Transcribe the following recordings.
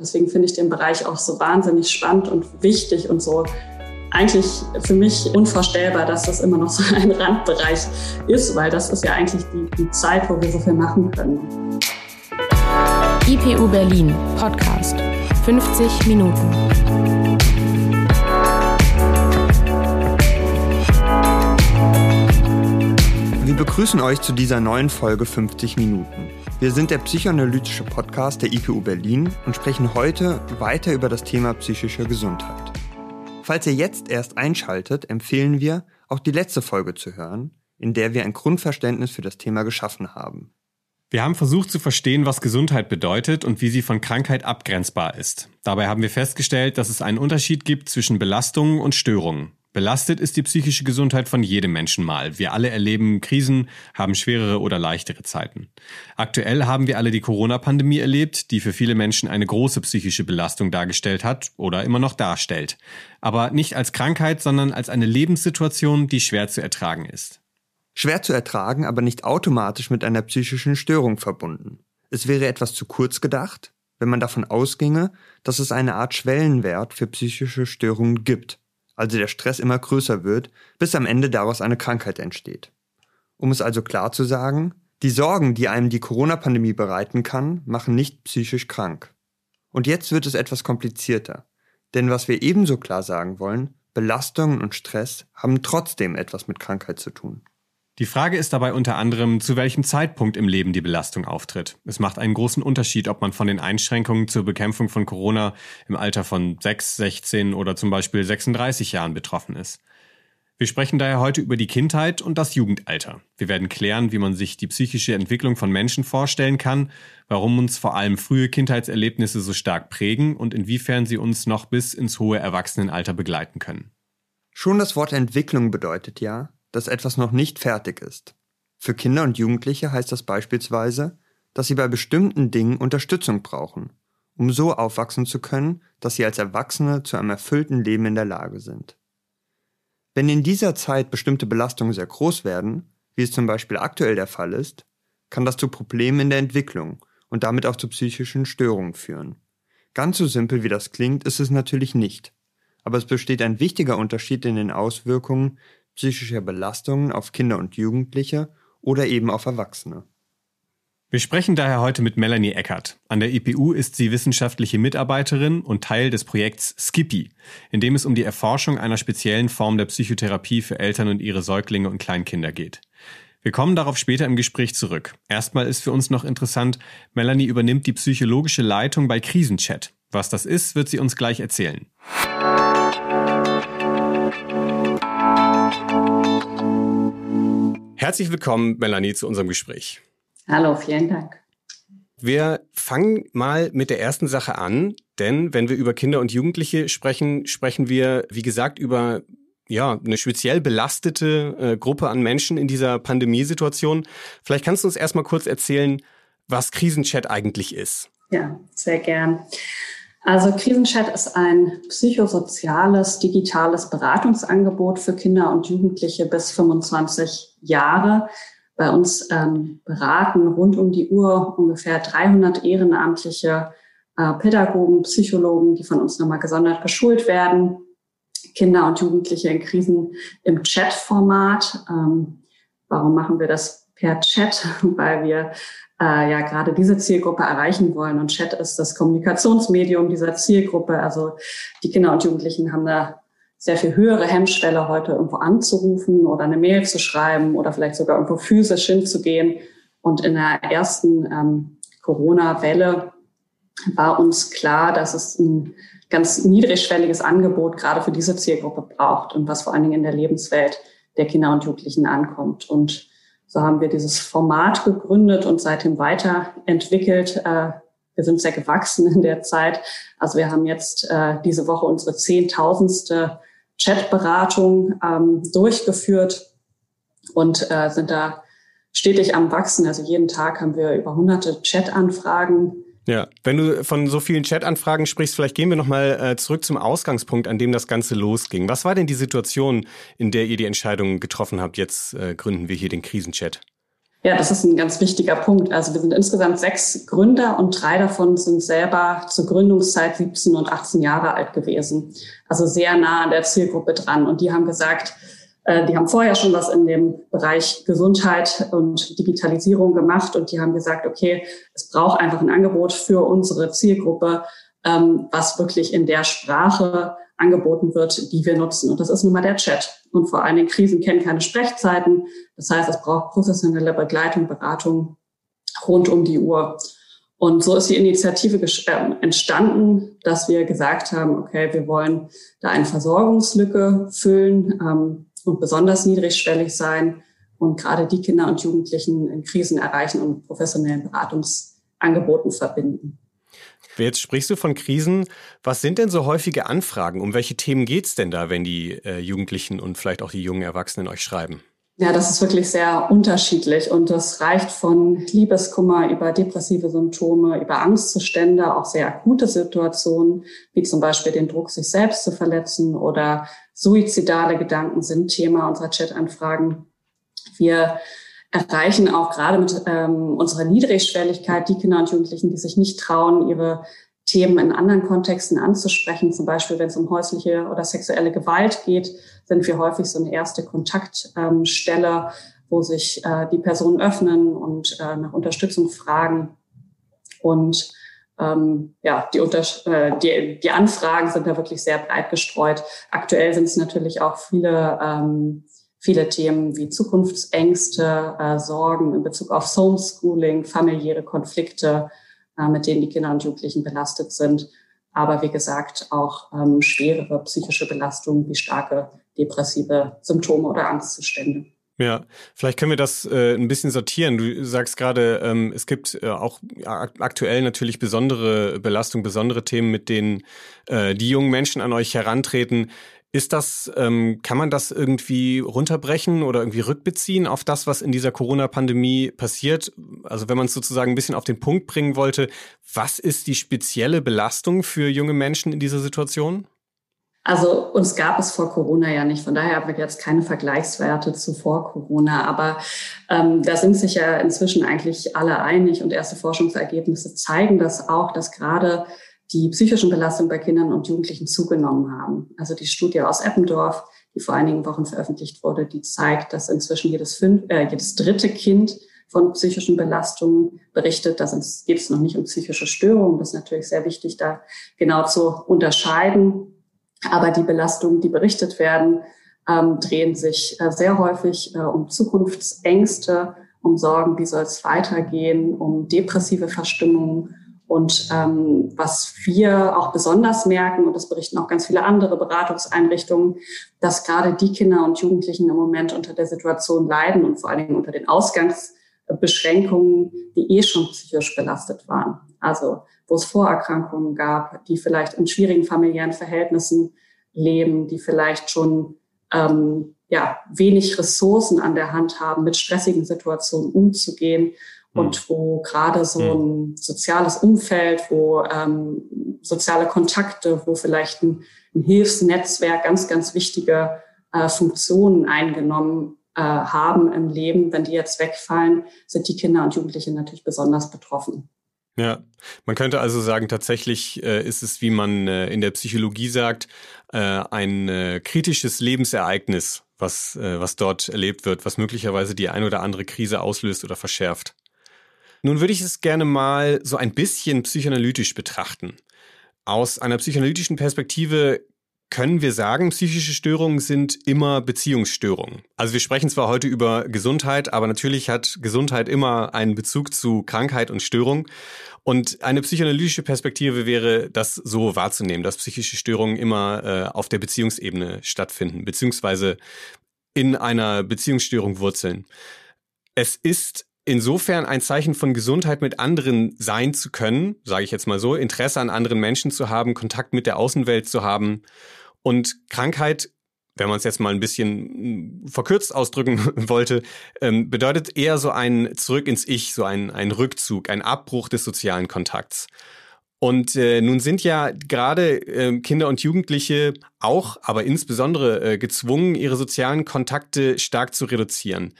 Deswegen finde ich den Bereich auch so wahnsinnig spannend und wichtig und so eigentlich für mich unvorstellbar, dass das immer noch so ein Randbereich ist, weil das ist ja eigentlich die, die Zeit, wo wir so viel machen können. IPU Berlin Podcast 50 Minuten. Wir begrüßen euch zu dieser neuen Folge 50 Minuten. Wir sind der psychoanalytische Podcast der IPU Berlin und sprechen heute weiter über das Thema psychische Gesundheit. Falls ihr jetzt erst einschaltet, empfehlen wir, auch die letzte Folge zu hören, in der wir ein Grundverständnis für das Thema geschaffen haben. Wir haben versucht zu verstehen, was Gesundheit bedeutet und wie sie von Krankheit abgrenzbar ist. Dabei haben wir festgestellt, dass es einen Unterschied gibt zwischen Belastungen und Störungen. Belastet ist die psychische Gesundheit von jedem Menschen mal. Wir alle erleben Krisen, haben schwerere oder leichtere Zeiten. Aktuell haben wir alle die Corona-Pandemie erlebt, die für viele Menschen eine große psychische Belastung dargestellt hat oder immer noch darstellt. Aber nicht als Krankheit, sondern als eine Lebenssituation, die schwer zu ertragen ist. Schwer zu ertragen, aber nicht automatisch mit einer psychischen Störung verbunden. Es wäre etwas zu kurz gedacht, wenn man davon ausginge, dass es eine Art Schwellenwert für psychische Störungen gibt also der Stress immer größer wird, bis am Ende daraus eine Krankheit entsteht. Um es also klar zu sagen, die Sorgen, die einem die Corona-Pandemie bereiten kann, machen nicht psychisch krank. Und jetzt wird es etwas komplizierter. Denn was wir ebenso klar sagen wollen, Belastungen und Stress haben trotzdem etwas mit Krankheit zu tun. Die Frage ist dabei unter anderem, zu welchem Zeitpunkt im Leben die Belastung auftritt. Es macht einen großen Unterschied, ob man von den Einschränkungen zur Bekämpfung von Corona im Alter von 6, 16 oder zum Beispiel 36 Jahren betroffen ist. Wir sprechen daher heute über die Kindheit und das Jugendalter. Wir werden klären, wie man sich die psychische Entwicklung von Menschen vorstellen kann, warum uns vor allem frühe Kindheitserlebnisse so stark prägen und inwiefern sie uns noch bis ins hohe Erwachsenenalter begleiten können. Schon das Wort Entwicklung bedeutet ja, dass etwas noch nicht fertig ist. Für Kinder und Jugendliche heißt das beispielsweise, dass sie bei bestimmten Dingen Unterstützung brauchen, um so aufwachsen zu können, dass sie als Erwachsene zu einem erfüllten Leben in der Lage sind. Wenn in dieser Zeit bestimmte Belastungen sehr groß werden, wie es zum Beispiel aktuell der Fall ist, kann das zu Problemen in der Entwicklung und damit auch zu psychischen Störungen führen. Ganz so simpel wie das klingt, ist es natürlich nicht. Aber es besteht ein wichtiger Unterschied in den Auswirkungen, psychischer Belastungen auf Kinder und Jugendliche oder eben auf Erwachsene. Wir sprechen daher heute mit Melanie Eckert. An der EPU ist sie wissenschaftliche Mitarbeiterin und Teil des Projekts Skippy, in dem es um die Erforschung einer speziellen Form der Psychotherapie für Eltern und ihre Säuglinge und Kleinkinder geht. Wir kommen darauf später im Gespräch zurück. Erstmal ist für uns noch interessant, Melanie übernimmt die psychologische Leitung bei Krisenchat. Was das ist, wird sie uns gleich erzählen. Herzlich willkommen, Melanie, zu unserem Gespräch. Hallo, vielen Dank. Wir fangen mal mit der ersten Sache an, denn wenn wir über Kinder und Jugendliche sprechen, sprechen wir, wie gesagt, über ja, eine speziell belastete äh, Gruppe an Menschen in dieser Pandemiesituation. Vielleicht kannst du uns erstmal kurz erzählen, was Krisenchat eigentlich ist. Ja, sehr gern. Also Krisenchat ist ein psychosoziales, digitales Beratungsangebot für Kinder und Jugendliche bis 25 Jahre. Bei uns ähm, beraten rund um die Uhr ungefähr 300 ehrenamtliche äh, Pädagogen, Psychologen, die von uns nochmal gesondert geschult werden. Kinder und Jugendliche in Krisen im Chat-Format. Ähm, warum machen wir das per Chat? Weil wir äh, ja gerade diese Zielgruppe erreichen wollen. Und Chat ist das Kommunikationsmedium dieser Zielgruppe. Also die Kinder und Jugendlichen haben da sehr viel höhere Hemmschwelle, heute irgendwo anzurufen oder eine Mail zu schreiben oder vielleicht sogar irgendwo physisch hinzugehen. Und in der ersten ähm, Corona-Welle war uns klar, dass es ein ganz niedrigschwelliges Angebot gerade für diese Zielgruppe braucht und was vor allen Dingen in der Lebenswelt der Kinder und Jugendlichen ankommt. Und so haben wir dieses Format gegründet und seitdem weiterentwickelt. Äh, wir sind sehr gewachsen in der Zeit. Also wir haben jetzt äh, diese Woche unsere zehntausendste Chatberatung ähm, durchgeführt und äh, sind da stetig am Wachsen. Also jeden Tag haben wir über hunderte Chat-Anfragen ja, wenn du von so vielen Chat-Anfragen sprichst, vielleicht gehen wir nochmal äh, zurück zum Ausgangspunkt, an dem das Ganze losging. Was war denn die Situation, in der ihr die Entscheidung getroffen habt, jetzt äh, gründen wir hier den Krisenchat? Ja, das ist ein ganz wichtiger Punkt. Also wir sind insgesamt sechs Gründer und drei davon sind selber zur Gründungszeit 17 und 18 Jahre alt gewesen. Also sehr nah an der Zielgruppe dran. Und die haben gesagt, die haben vorher schon was in dem Bereich Gesundheit und Digitalisierung gemacht und die haben gesagt, okay, es braucht einfach ein Angebot für unsere Zielgruppe, ähm, was wirklich in der Sprache angeboten wird, die wir nutzen. Und das ist nun mal der Chat. Und vor allen Dingen Krisen kennen keine Sprechzeiten. Das heißt, es braucht professionelle Begleitung, Beratung rund um die Uhr. Und so ist die Initiative äh, entstanden, dass wir gesagt haben, okay, wir wollen da eine Versorgungslücke füllen ähm, und besonders niedrigschwellig sein und gerade die Kinder und Jugendlichen in Krisen erreichen und professionellen Beratungsangeboten verbinden. Jetzt sprichst du von Krisen. Was sind denn so häufige Anfragen? Um welche Themen geht's denn da, wenn die äh, Jugendlichen und vielleicht auch die jungen Erwachsenen euch schreiben? Ja, das ist wirklich sehr unterschiedlich und das reicht von Liebeskummer über depressive Symptome, über Angstzustände, auch sehr akute Situationen, wie zum Beispiel den Druck, sich selbst zu verletzen oder suizidale Gedanken sind Thema unserer Chat-Anfragen. Wir erreichen auch gerade mit ähm, unserer Niedrigschwelligkeit die Kinder und Jugendlichen, die sich nicht trauen, ihre Themen in anderen Kontexten anzusprechen. Zum Beispiel, wenn es um häusliche oder sexuelle Gewalt geht, sind wir häufig so eine erste Kontaktstelle, wo sich äh, die Personen öffnen und äh, nach Unterstützung fragen. Und ähm, ja, die, Unter äh, die, die Anfragen sind da wirklich sehr breit gestreut. Aktuell sind es natürlich auch viele ähm, viele Themen wie Zukunftsängste, äh, Sorgen in Bezug auf Homeschooling, familiäre Konflikte, äh, mit denen die Kinder und Jugendlichen belastet sind. Aber wie gesagt, auch ähm, schwerere psychische Belastungen wie starke depressive Symptome oder Angstzustände. Ja, vielleicht können wir das äh, ein bisschen sortieren. Du sagst gerade, ähm, es gibt äh, auch aktuell natürlich besondere Belastungen, besondere Themen, mit denen äh, die jungen Menschen an euch herantreten. Ist das, ähm, kann man das irgendwie runterbrechen oder irgendwie rückbeziehen auf das, was in dieser Corona-Pandemie passiert? Also wenn man es sozusagen ein bisschen auf den Punkt bringen wollte, was ist die spezielle Belastung für junge Menschen in dieser Situation? Also uns gab es vor Corona ja nicht, von daher haben wir jetzt keine Vergleichswerte zu vor Corona, aber ähm, da sind sich ja inzwischen eigentlich alle einig und erste Forschungsergebnisse zeigen das auch, dass gerade die psychischen Belastungen bei Kindern und Jugendlichen zugenommen haben. Also die Studie aus Eppendorf, die vor einigen Wochen veröffentlicht wurde, die zeigt, dass inzwischen jedes, fünf, äh, jedes dritte Kind von psychischen Belastungen berichtet. Da geht es noch nicht um psychische Störungen. Das ist natürlich sehr wichtig, da genau zu unterscheiden. Aber die Belastungen, die berichtet werden, ähm, drehen sich äh, sehr häufig äh, um Zukunftsängste, um Sorgen, wie soll es weitergehen, um depressive Verstimmungen und ähm, was wir auch besonders merken, und das berichten auch ganz viele andere Beratungseinrichtungen, dass gerade die Kinder und Jugendlichen im Moment unter der Situation leiden und vor allen Dingen unter den Ausgangsbeschränkungen, die eh schon psychisch belastet waren. Also wo es Vorerkrankungen gab, die vielleicht in schwierigen familiären Verhältnissen leben, die vielleicht schon ähm, ja, wenig Ressourcen an der Hand haben, mit stressigen Situationen umzugehen und hm. wo gerade so hm. ein soziales Umfeld, wo ähm, soziale Kontakte, wo vielleicht ein, ein Hilfsnetzwerk ganz, ganz wichtige äh, Funktionen eingenommen äh, haben im Leben, wenn die jetzt wegfallen, sind die Kinder und Jugendlichen natürlich besonders betroffen. Ja, man könnte also sagen, tatsächlich äh, ist es, wie man äh, in der Psychologie sagt, äh, ein äh, kritisches Lebensereignis, was, äh, was dort erlebt wird, was möglicherweise die ein oder andere Krise auslöst oder verschärft. Nun würde ich es gerne mal so ein bisschen psychoanalytisch betrachten. Aus einer psychoanalytischen Perspektive können wir sagen, psychische Störungen sind immer Beziehungsstörungen. Also wir sprechen zwar heute über Gesundheit, aber natürlich hat Gesundheit immer einen Bezug zu Krankheit und Störung. Und eine psychoanalytische Perspektive wäre, das so wahrzunehmen, dass psychische Störungen immer äh, auf der Beziehungsebene stattfinden, beziehungsweise in einer Beziehungsstörung wurzeln. Es ist insofern ein Zeichen von Gesundheit mit anderen sein zu können, sage ich jetzt mal so, Interesse an anderen Menschen zu haben, Kontakt mit der Außenwelt zu haben und Krankheit wenn man es jetzt mal ein bisschen mm, verkürzt ausdrücken wollte, ähm, bedeutet eher so ein Zurück ins Ich, so ein, ein Rückzug, ein Abbruch des sozialen Kontakts. Und äh, nun sind ja gerade äh, Kinder und Jugendliche auch, aber insbesondere äh, gezwungen, ihre sozialen Kontakte stark zu reduzieren.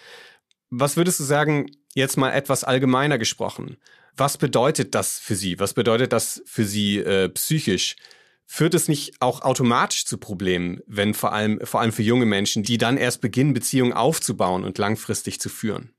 Was würdest du sagen, Jetzt mal etwas allgemeiner gesprochen. Was bedeutet das für Sie? Was bedeutet das für Sie äh, psychisch? Führt es nicht auch automatisch zu Problemen, wenn vor allem, vor allem für junge Menschen, die dann erst beginnen, Beziehungen aufzubauen und langfristig zu führen?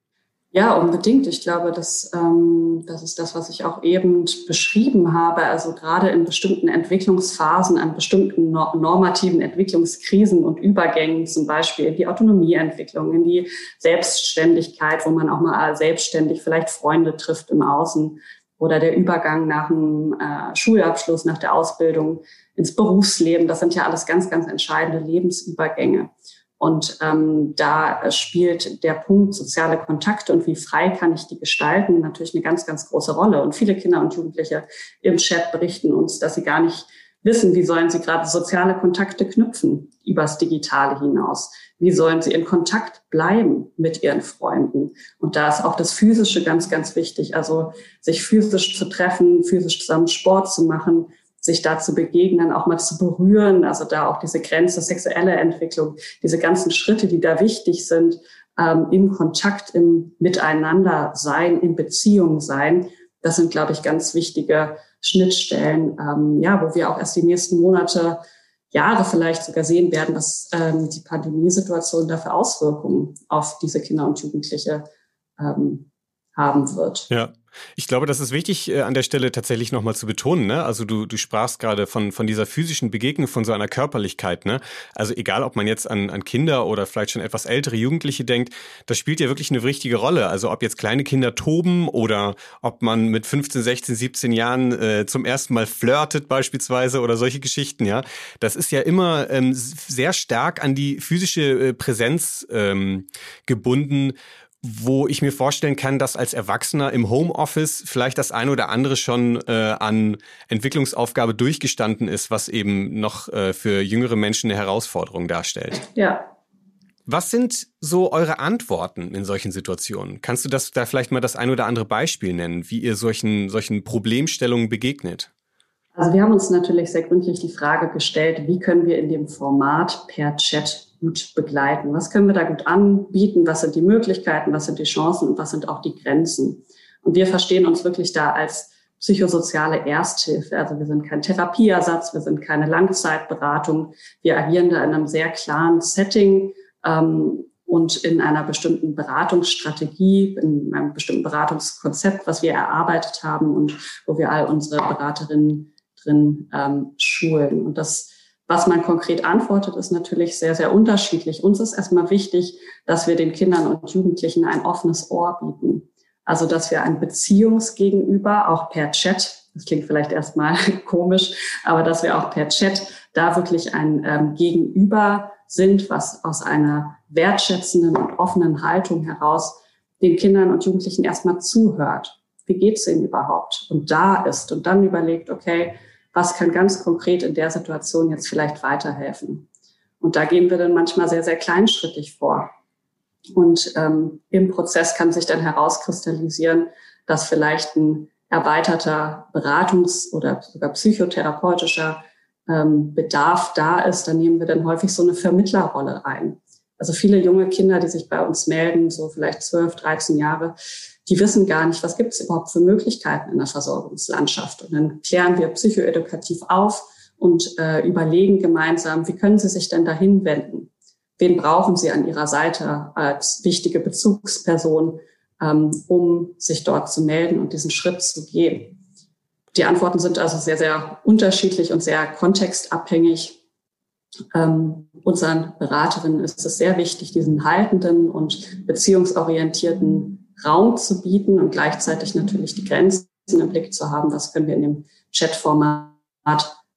Ja, unbedingt. Ich glaube, dass, ähm, das ist das, was ich auch eben beschrieben habe. Also gerade in bestimmten Entwicklungsphasen, an bestimmten normativen Entwicklungskrisen und Übergängen, zum Beispiel in die Autonomieentwicklung, in die Selbstständigkeit, wo man auch mal selbstständig vielleicht Freunde trifft im Außen oder der Übergang nach dem äh, Schulabschluss, nach der Ausbildung ins Berufsleben. Das sind ja alles ganz, ganz entscheidende Lebensübergänge. Und ähm, da spielt der Punkt soziale Kontakte und wie frei kann ich die gestalten natürlich eine ganz, ganz große Rolle. Und viele Kinder und Jugendliche im Chat berichten uns, dass sie gar nicht wissen, wie sollen sie gerade soziale Kontakte knüpfen übers Digitale hinaus. Wie sollen sie in Kontakt bleiben mit ihren Freunden? Und da ist auch das Physische ganz, ganz wichtig. Also sich physisch zu treffen, physisch zusammen Sport zu machen, sich da zu begegnen, auch mal zu berühren, also da auch diese Grenze, sexuelle Entwicklung, diese ganzen Schritte, die da wichtig sind, ähm, im Kontakt, im Miteinander sein, in Beziehung sein, das sind, glaube ich, ganz wichtige Schnittstellen, ähm, ja, wo wir auch erst die nächsten Monate, Jahre vielleicht sogar sehen werden, was ähm, die Pandemiesituation da für Auswirkungen auf diese Kinder und Jugendliche ähm, haben wird. Ja. Ich glaube, das ist wichtig äh, an der Stelle tatsächlich nochmal zu betonen. Ne? Also du, du sprachst gerade von, von dieser physischen Begegnung, von so einer Körperlichkeit. Ne? Also egal, ob man jetzt an, an Kinder oder vielleicht schon etwas ältere Jugendliche denkt, das spielt ja wirklich eine wichtige Rolle. Also ob jetzt kleine Kinder toben oder ob man mit 15, 16, 17 Jahren äh, zum ersten Mal flirtet beispielsweise oder solche Geschichten. Ja, Das ist ja immer ähm, sehr stark an die physische äh, Präsenz ähm, gebunden wo ich mir vorstellen kann, dass als Erwachsener im Homeoffice vielleicht das eine oder andere schon äh, an Entwicklungsaufgabe durchgestanden ist, was eben noch äh, für jüngere Menschen eine Herausforderung darstellt. Ja. Was sind so eure Antworten in solchen Situationen? Kannst du das da vielleicht mal das ein oder andere Beispiel nennen, wie ihr solchen, solchen Problemstellungen begegnet? Also wir haben uns natürlich sehr gründlich die Frage gestellt, wie können wir in dem Format per Chat gut begleiten? Was können wir da gut anbieten? Was sind die Möglichkeiten? Was sind die Chancen? Und was sind auch die Grenzen? Und wir verstehen uns wirklich da als psychosoziale Ersthilfe. Also wir sind kein Therapieersatz, wir sind keine Langzeitberatung. Wir agieren da in einem sehr klaren Setting ähm, und in einer bestimmten Beratungsstrategie, in einem bestimmten Beratungskonzept, was wir erarbeitet haben und wo wir all unsere Beraterinnen drin ähm, schulen. Und das was man konkret antwortet, ist natürlich sehr, sehr unterschiedlich. Uns ist erstmal wichtig, dass wir den Kindern und Jugendlichen ein offenes Ohr bieten. Also, dass wir ein Beziehungsgegenüber auch per Chat, das klingt vielleicht erstmal komisch, aber dass wir auch per Chat da wirklich ein ähm, Gegenüber sind, was aus einer wertschätzenden und offenen Haltung heraus den Kindern und Jugendlichen erstmal zuhört. Wie geht's ihnen überhaupt? Und da ist und dann überlegt, okay, was kann ganz konkret in der Situation jetzt vielleicht weiterhelfen. Und da gehen wir dann manchmal sehr, sehr kleinschrittig vor. Und ähm, im Prozess kann sich dann herauskristallisieren, dass vielleicht ein erweiterter Beratungs- oder sogar psychotherapeutischer ähm, Bedarf da ist. Dann nehmen wir dann häufig so eine Vermittlerrolle ein. Also viele junge Kinder, die sich bei uns melden, so vielleicht 12, 13 Jahre, die wissen gar nicht, was gibt es überhaupt für Möglichkeiten in der Versorgungslandschaft. Und dann klären wir psychoedukativ auf und äh, überlegen gemeinsam, wie können sie sich denn dahin wenden? Wen brauchen sie an ihrer Seite als wichtige Bezugsperson, ähm, um sich dort zu melden und diesen Schritt zu gehen? Die Antworten sind also sehr, sehr unterschiedlich und sehr kontextabhängig. Ähm, unseren Beraterinnen ist es sehr wichtig, diesen haltenden und beziehungsorientierten Raum zu bieten und gleichzeitig natürlich die Grenzen im Blick zu haben, was können wir in dem Chatformat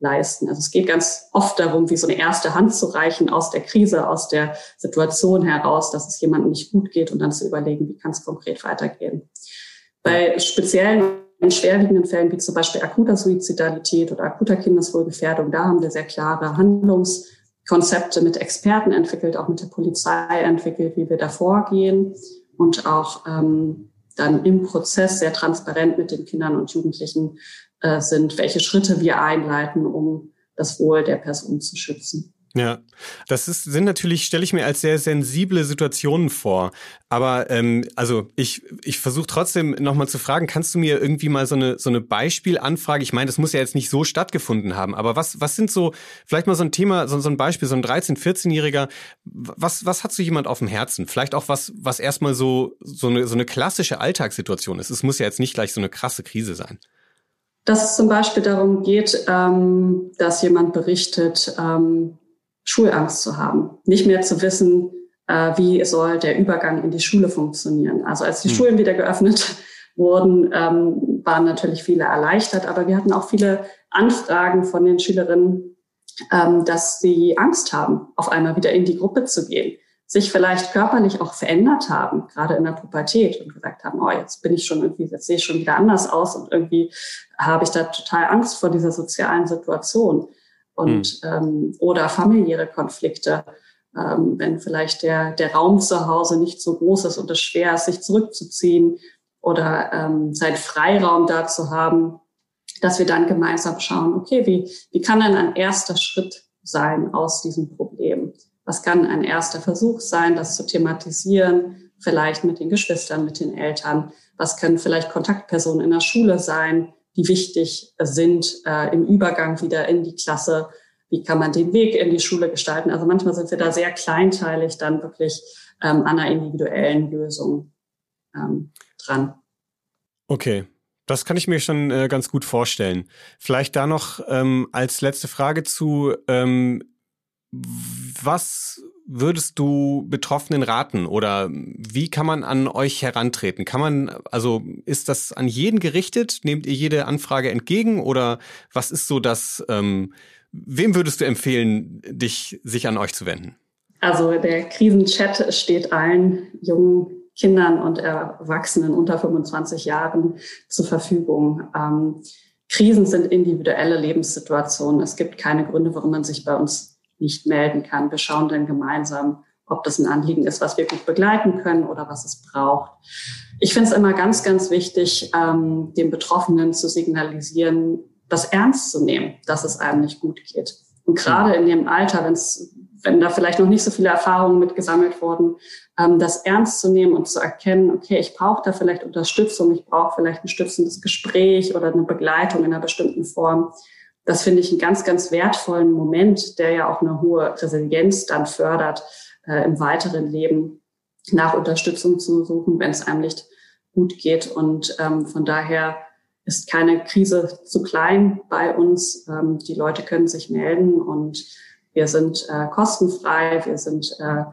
leisten. Also es geht ganz oft darum, wie so eine erste Hand zu reichen aus der Krise, aus der Situation heraus, dass es jemandem nicht gut geht und dann zu überlegen, wie kann es konkret weitergehen. Bei speziellen und schwerwiegenden Fällen wie zum Beispiel akuter Suizidalität oder akuter Kindeswohlgefährdung, da haben wir sehr klare Handlungskonzepte mit Experten entwickelt, auch mit der Polizei entwickelt, wie wir da vorgehen und auch ähm, dann im Prozess sehr transparent mit den Kindern und Jugendlichen äh, sind, welche Schritte wir einleiten, um das Wohl der Person zu schützen. Ja, das ist, sind natürlich, stelle ich mir als sehr sensible Situationen vor. Aber ähm, also ich, ich versuche trotzdem nochmal zu fragen, kannst du mir irgendwie mal so eine, so eine Beispielanfrage, ich meine, das muss ja jetzt nicht so stattgefunden haben, aber was, was sind so, vielleicht mal so ein Thema, so, so ein Beispiel, so ein 13-, 14-Jähriger, was, was hat so jemand auf dem Herzen? Vielleicht auch was, was erstmal so, so eine, so eine klassische Alltagssituation ist. Es muss ja jetzt nicht gleich so eine krasse Krise sein. Dass es zum Beispiel darum geht, ähm, dass jemand berichtet, ähm, Schulangst zu haben, nicht mehr zu wissen, äh, wie soll der Übergang in die Schule funktionieren. Also als die hm. Schulen wieder geöffnet wurden, ähm, waren natürlich viele erleichtert, aber wir hatten auch viele Anfragen von den Schülerinnen, ähm, dass sie Angst haben, auf einmal wieder in die Gruppe zu gehen, sich vielleicht körperlich auch verändert haben, gerade in der Pubertät und gesagt haben, oh, jetzt bin ich schon irgendwie, jetzt sehe ich schon wieder anders aus und irgendwie habe ich da total Angst vor dieser sozialen Situation und mhm. ähm, oder familiäre Konflikte, ähm, wenn vielleicht der der Raum zu Hause nicht so groß ist und es schwer ist, sich zurückzuziehen oder ähm, seinen Freiraum da zu haben, dass wir dann gemeinsam schauen, okay, wie wie kann denn ein erster Schritt sein aus diesem Problem? Was kann ein erster Versuch sein, das zu thematisieren, vielleicht mit den Geschwistern, mit den Eltern? Was können vielleicht Kontaktpersonen in der Schule sein? Die wichtig sind äh, im Übergang wieder in die Klasse. Wie kann man den Weg in die Schule gestalten? Also manchmal sind wir da sehr kleinteilig dann wirklich ähm, an einer individuellen Lösung ähm, dran. Okay, das kann ich mir schon äh, ganz gut vorstellen. Vielleicht da noch ähm, als letzte Frage zu, ähm, was würdest du Betroffenen raten oder wie kann man an euch herantreten? Kann man, also ist das an jeden gerichtet? Nehmt ihr jede Anfrage entgegen oder was ist so das, ähm, wem würdest du empfehlen, dich, sich an euch zu wenden? Also der Krisenchat steht allen jungen Kindern und Erwachsenen unter 25 Jahren zur Verfügung. Ähm, Krisen sind individuelle Lebenssituationen. Es gibt keine Gründe, warum man sich bei uns nicht melden kann. Wir schauen dann gemeinsam, ob das ein Anliegen ist, was wir gut begleiten können oder was es braucht. Ich finde es immer ganz, ganz wichtig, ähm, den Betroffenen zu signalisieren, das ernst zu nehmen, dass es einem nicht gut geht. Und gerade in dem Alter, wenn's, wenn da vielleicht noch nicht so viele Erfahrungen mitgesammelt wurden, ähm, das ernst zu nehmen und zu erkennen, okay, ich brauche da vielleicht Unterstützung, ich brauche vielleicht ein stützendes Gespräch oder eine Begleitung in einer bestimmten Form das finde ich einen ganz, ganz wertvollen Moment, der ja auch eine hohe Resilienz dann fördert, äh, im weiteren Leben nach Unterstützung zu suchen, wenn es einem nicht gut geht. Und ähm, von daher ist keine Krise zu klein bei uns. Ähm, die Leute können sich melden und wir sind äh, kostenfrei, wir sind äh,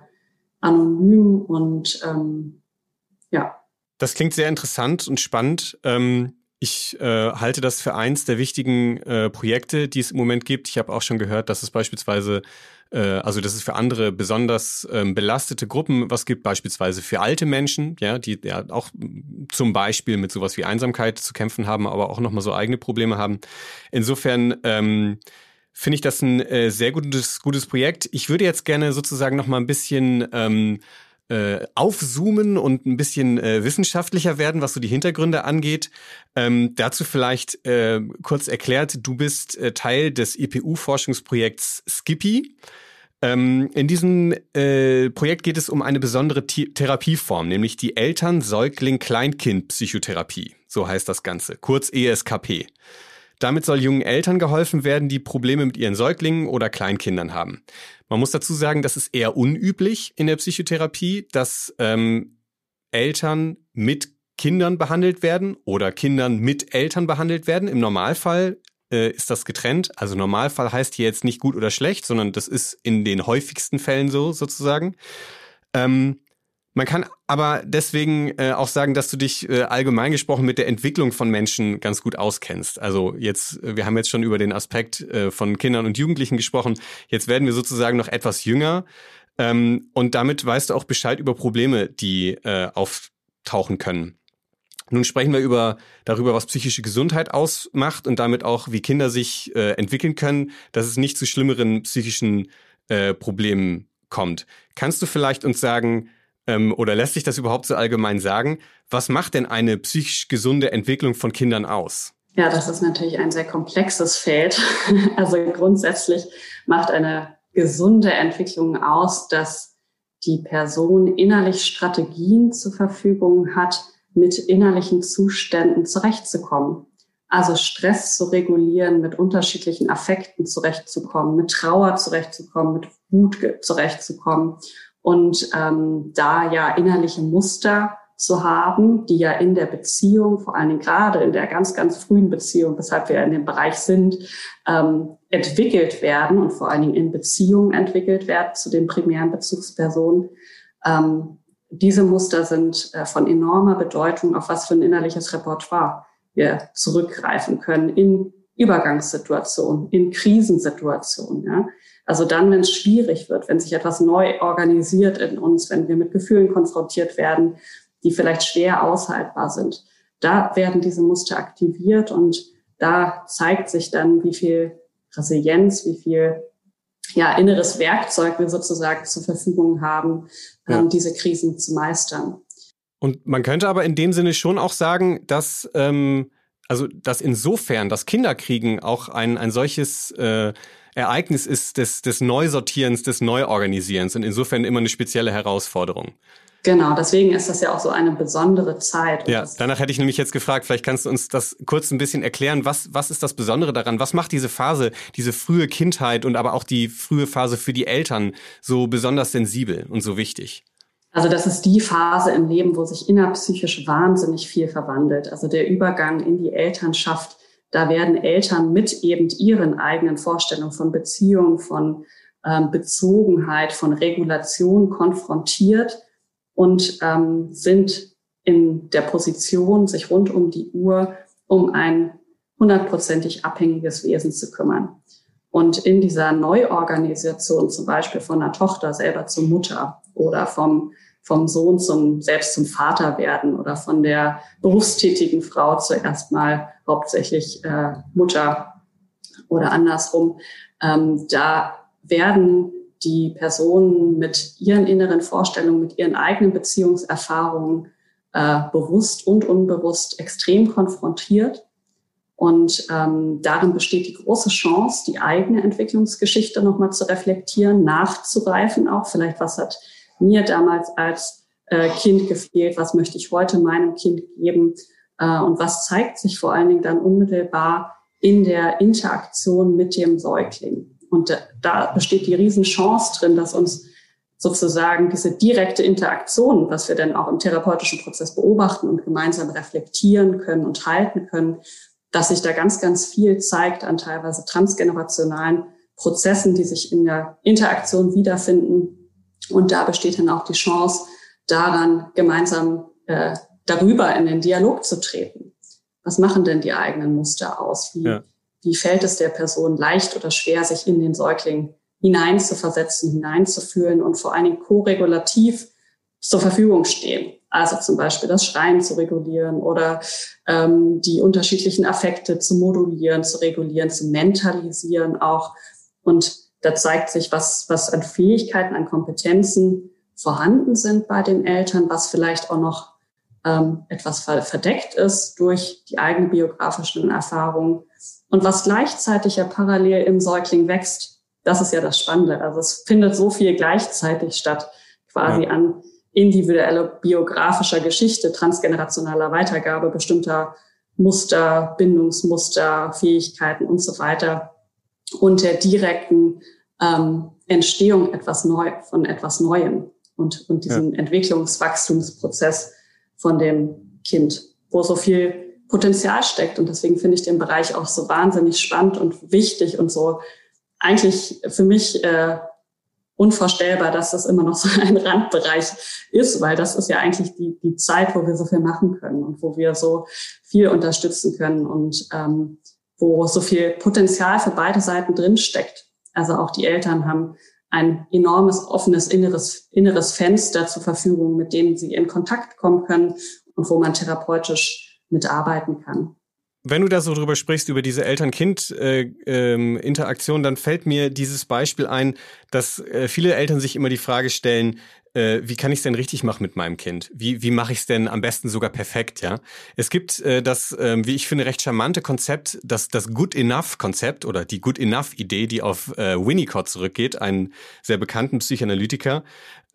anonym und ähm, ja. Das klingt sehr interessant und spannend. Ähm ich äh, halte das für eins der wichtigen äh, Projekte, die es im Moment gibt. Ich habe auch schon gehört, dass es beispielsweise, äh, also dass es für andere besonders ähm, belastete Gruppen was gibt, beispielsweise für alte Menschen, ja, die ja auch zum Beispiel mit sowas wie Einsamkeit zu kämpfen haben, aber auch nochmal so eigene Probleme haben. Insofern ähm, finde ich das ein äh, sehr gutes, gutes Projekt. Ich würde jetzt gerne sozusagen nochmal ein bisschen ähm, äh, aufzoomen und ein bisschen äh, wissenschaftlicher werden, was so die Hintergründe angeht. Ähm, dazu vielleicht äh, kurz erklärt, du bist äh, Teil des IPU-Forschungsprojekts Skippy. Ähm, in diesem äh, Projekt geht es um eine besondere Th Therapieform, nämlich die Eltern-Säugling-Kleinkind-Psychotherapie. So heißt das Ganze, kurz ESKP. Damit soll jungen Eltern geholfen werden, die Probleme mit ihren Säuglingen oder Kleinkindern haben. Man muss dazu sagen, das ist eher unüblich in der Psychotherapie, dass ähm, Eltern mit Kindern behandelt werden oder Kindern mit Eltern behandelt werden. Im Normalfall äh, ist das getrennt. Also Normalfall heißt hier jetzt nicht gut oder schlecht, sondern das ist in den häufigsten Fällen so sozusagen. Ähm, man kann aber deswegen äh, auch sagen, dass du dich äh, allgemein gesprochen mit der Entwicklung von Menschen ganz gut auskennst. Also jetzt, äh, wir haben jetzt schon über den Aspekt äh, von Kindern und Jugendlichen gesprochen. Jetzt werden wir sozusagen noch etwas jünger. Ähm, und damit weißt du auch Bescheid über Probleme, die äh, auftauchen können. Nun sprechen wir über darüber, was psychische Gesundheit ausmacht und damit auch, wie Kinder sich äh, entwickeln können, dass es nicht zu schlimmeren psychischen äh, Problemen kommt. Kannst du vielleicht uns sagen, ähm, oder lässt sich das überhaupt so allgemein sagen? Was macht denn eine psychisch gesunde Entwicklung von Kindern aus? Ja, das ist natürlich ein sehr komplexes Feld. Also grundsätzlich macht eine gesunde Entwicklung aus, dass die Person innerlich Strategien zur Verfügung hat, mit innerlichen Zuständen zurechtzukommen. Also Stress zu regulieren, mit unterschiedlichen Affekten zurechtzukommen, mit Trauer zurechtzukommen, mit Wut zurechtzukommen und ähm, da ja innerliche Muster zu haben, die ja in der Beziehung, vor allen Dingen gerade in der ganz, ganz frühen Beziehung, weshalb wir in dem Bereich sind, ähm, entwickelt werden und vor allen Dingen in Beziehungen entwickelt werden zu den primären Bezugspersonen. Ähm, diese Muster sind äh, von enormer Bedeutung, auf was für ein innerliches Repertoire wir zurückgreifen können in Übergangssituationen, in Krisensituationen. Ja? Also dann, wenn es schwierig wird, wenn sich etwas neu organisiert in uns, wenn wir mit Gefühlen konfrontiert werden, die vielleicht schwer aushaltbar sind, da werden diese Muster aktiviert und da zeigt sich dann, wie viel Resilienz, wie viel ja, inneres Werkzeug wir sozusagen zur Verfügung haben, ja. ähm, diese Krisen zu meistern. Und man könnte aber in dem Sinne schon auch sagen, dass ähm, also dass insofern das Kinderkriegen auch ein, ein solches äh, Ereignis ist des, des Neusortierens, des Neuorganisierens und insofern immer eine spezielle Herausforderung. Genau, deswegen ist das ja auch so eine besondere Zeit. Ja, danach hätte ich nämlich jetzt gefragt, vielleicht kannst du uns das kurz ein bisschen erklären. Was, was ist das Besondere daran? Was macht diese Phase, diese frühe Kindheit und aber auch die frühe Phase für die Eltern so besonders sensibel und so wichtig? Also das ist die Phase im Leben, wo sich innerpsychisch wahnsinnig viel verwandelt. Also der Übergang in die Elternschaft, da werden Eltern mit eben ihren eigenen Vorstellungen von Beziehung, von ähm, Bezogenheit, von Regulation konfrontiert und ähm, sind in der Position, sich rund um die Uhr um ein hundertprozentig abhängiges Wesen zu kümmern. Und in dieser Neuorganisation zum Beispiel von einer Tochter selber zur Mutter oder vom, vom Sohn zum, selbst zum Vater werden oder von der berufstätigen Frau zuerst mal hauptsächlich äh, Mutter oder andersrum, ähm, da werden die Personen mit ihren inneren Vorstellungen, mit ihren eigenen Beziehungserfahrungen äh, bewusst und unbewusst extrem konfrontiert. Und ähm, darin besteht die große Chance, die eigene Entwicklungsgeschichte nochmal zu reflektieren, nachzureifen auch. Vielleicht, was hat mir damals als äh, Kind gefehlt, was möchte ich heute meinem Kind geben äh, und was zeigt sich vor allen Dingen dann unmittelbar in der Interaktion mit dem Säugling. Und da besteht die Riesenchance drin, dass uns sozusagen diese direkte Interaktion, was wir dann auch im therapeutischen Prozess beobachten und gemeinsam reflektieren können und halten können, dass sich da ganz, ganz viel zeigt an teilweise transgenerationalen Prozessen, die sich in der Interaktion wiederfinden. Und da besteht dann auch die Chance, daran gemeinsam äh, darüber in den Dialog zu treten. Was machen denn die eigenen Muster aus? Wie, ja wie fällt es der Person leicht oder schwer, sich in den Säugling hineinzuversetzen, hineinzufühlen und vor allen Dingen koregulativ zur Verfügung stehen. Also zum Beispiel das Schreien zu regulieren oder ähm, die unterschiedlichen Affekte zu modulieren, zu regulieren, zu mentalisieren auch. Und da zeigt sich, was, was an Fähigkeiten, an Kompetenzen vorhanden sind bei den Eltern, was vielleicht auch noch ähm, etwas verdeckt ist durch die eigene biografischen Erfahrungen und was gleichzeitig ja parallel im Säugling wächst. Das ist ja das Spannende. Also es findet so viel gleichzeitig statt, quasi ja. an individueller biografischer Geschichte, transgenerationaler Weitergabe bestimmter Muster, Bindungsmuster, Fähigkeiten und so weiter und der direkten ähm, Entstehung etwas neu, von etwas Neuem und, und diesem ja. Entwicklungswachstumsprozess von dem Kind, wo so viel Potenzial steckt. Und deswegen finde ich den Bereich auch so wahnsinnig spannend und wichtig und so eigentlich für mich äh, unvorstellbar, dass das immer noch so ein Randbereich ist, weil das ist ja eigentlich die, die Zeit, wo wir so viel machen können und wo wir so viel unterstützen können und ähm, wo so viel Potenzial für beide Seiten drin steckt. Also auch die Eltern haben ein enormes offenes inneres, inneres Fenster zur Verfügung, mit denen sie in Kontakt kommen können und wo man therapeutisch mitarbeiten kann. Wenn du da so drüber sprichst, über diese Eltern-Kind-Interaktion, äh, ähm, dann fällt mir dieses Beispiel ein, dass äh, viele Eltern sich immer die Frage stellen, äh, wie kann ich es denn richtig machen mit meinem Kind? Wie, wie mache ich es denn am besten sogar perfekt, ja? Es gibt äh, das, äh, wie ich finde, recht charmante Konzept, das, das Good Enough-Konzept oder die Good Enough-Idee, die auf äh, Winnicott zurückgeht, einen sehr bekannten Psychoanalytiker.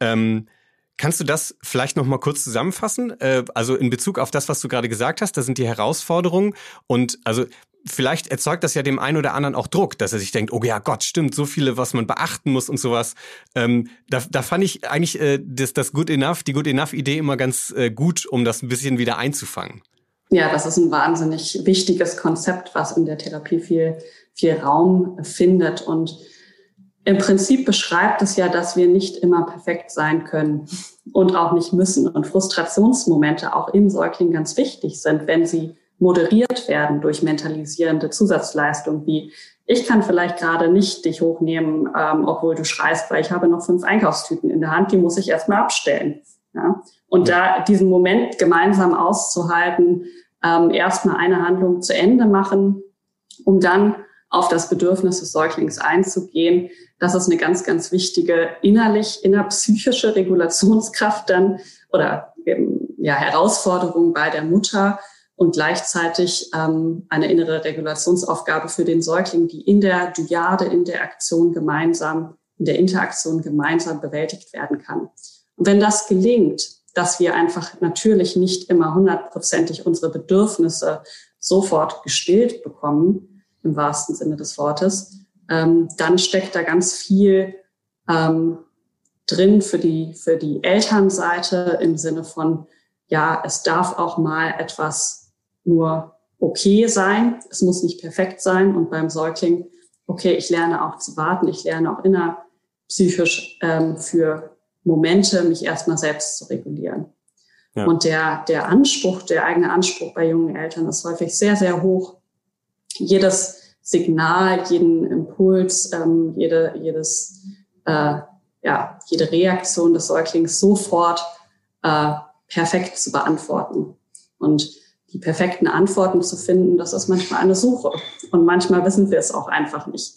Ähm, Kannst du das vielleicht noch mal kurz zusammenfassen? Äh, also in Bezug auf das, was du gerade gesagt hast, da sind die Herausforderungen und also vielleicht erzeugt das ja dem einen oder anderen auch Druck, dass er sich denkt, oh ja Gott, stimmt, so viele, was man beachten muss und sowas. Ähm, da, da fand ich eigentlich äh, das, das Good Enough, die Good Enough-Idee immer ganz äh, gut, um das ein bisschen wieder einzufangen. Ja, das ist ein wahnsinnig wichtiges Konzept, was in der Therapie viel, viel Raum findet. Und im Prinzip beschreibt es ja, dass wir nicht immer perfekt sein können und auch nicht müssen. Und Frustrationsmomente auch im Säugling ganz wichtig sind, wenn sie moderiert werden durch mentalisierende Zusatzleistungen wie ich kann vielleicht gerade nicht dich hochnehmen, ähm, obwohl du schreist, weil ich habe noch fünf Einkaufstüten in der Hand, die muss ich erstmal abstellen. Ja? Und da diesen Moment gemeinsam auszuhalten, ähm, erstmal eine Handlung zu Ende machen, um dann auf das Bedürfnis des Säuglings einzugehen, das ist eine ganz, ganz wichtige innerlich, innerpsychische Regulationskraft dann oder eben, ja, Herausforderung bei der Mutter, und gleichzeitig ähm, eine innere Regulationsaufgabe für den Säugling, die in der Dyade, in der Aktion gemeinsam, in der Interaktion gemeinsam bewältigt werden kann. Und wenn das gelingt, dass wir einfach natürlich nicht immer hundertprozentig unsere Bedürfnisse sofort gestillt bekommen, im wahrsten Sinne des Wortes, ähm, dann steckt da ganz viel ähm, drin für die, für die Elternseite im Sinne von, ja, es darf auch mal etwas nur okay sein. Es muss nicht perfekt sein. Und beim Säugling, okay, ich lerne auch zu warten. Ich lerne auch innerpsychisch ähm, für Momente mich erstmal selbst zu regulieren. Ja. Und der, der Anspruch, der eigene Anspruch bei jungen Eltern ist häufig sehr, sehr hoch. Jedes Signal, jeden Impuls, ähm, jede, jedes, äh, ja, jede Reaktion des Säuglings sofort äh, perfekt zu beantworten. Und die perfekten Antworten zu finden, das ist manchmal eine Suche. Und manchmal wissen wir es auch einfach nicht.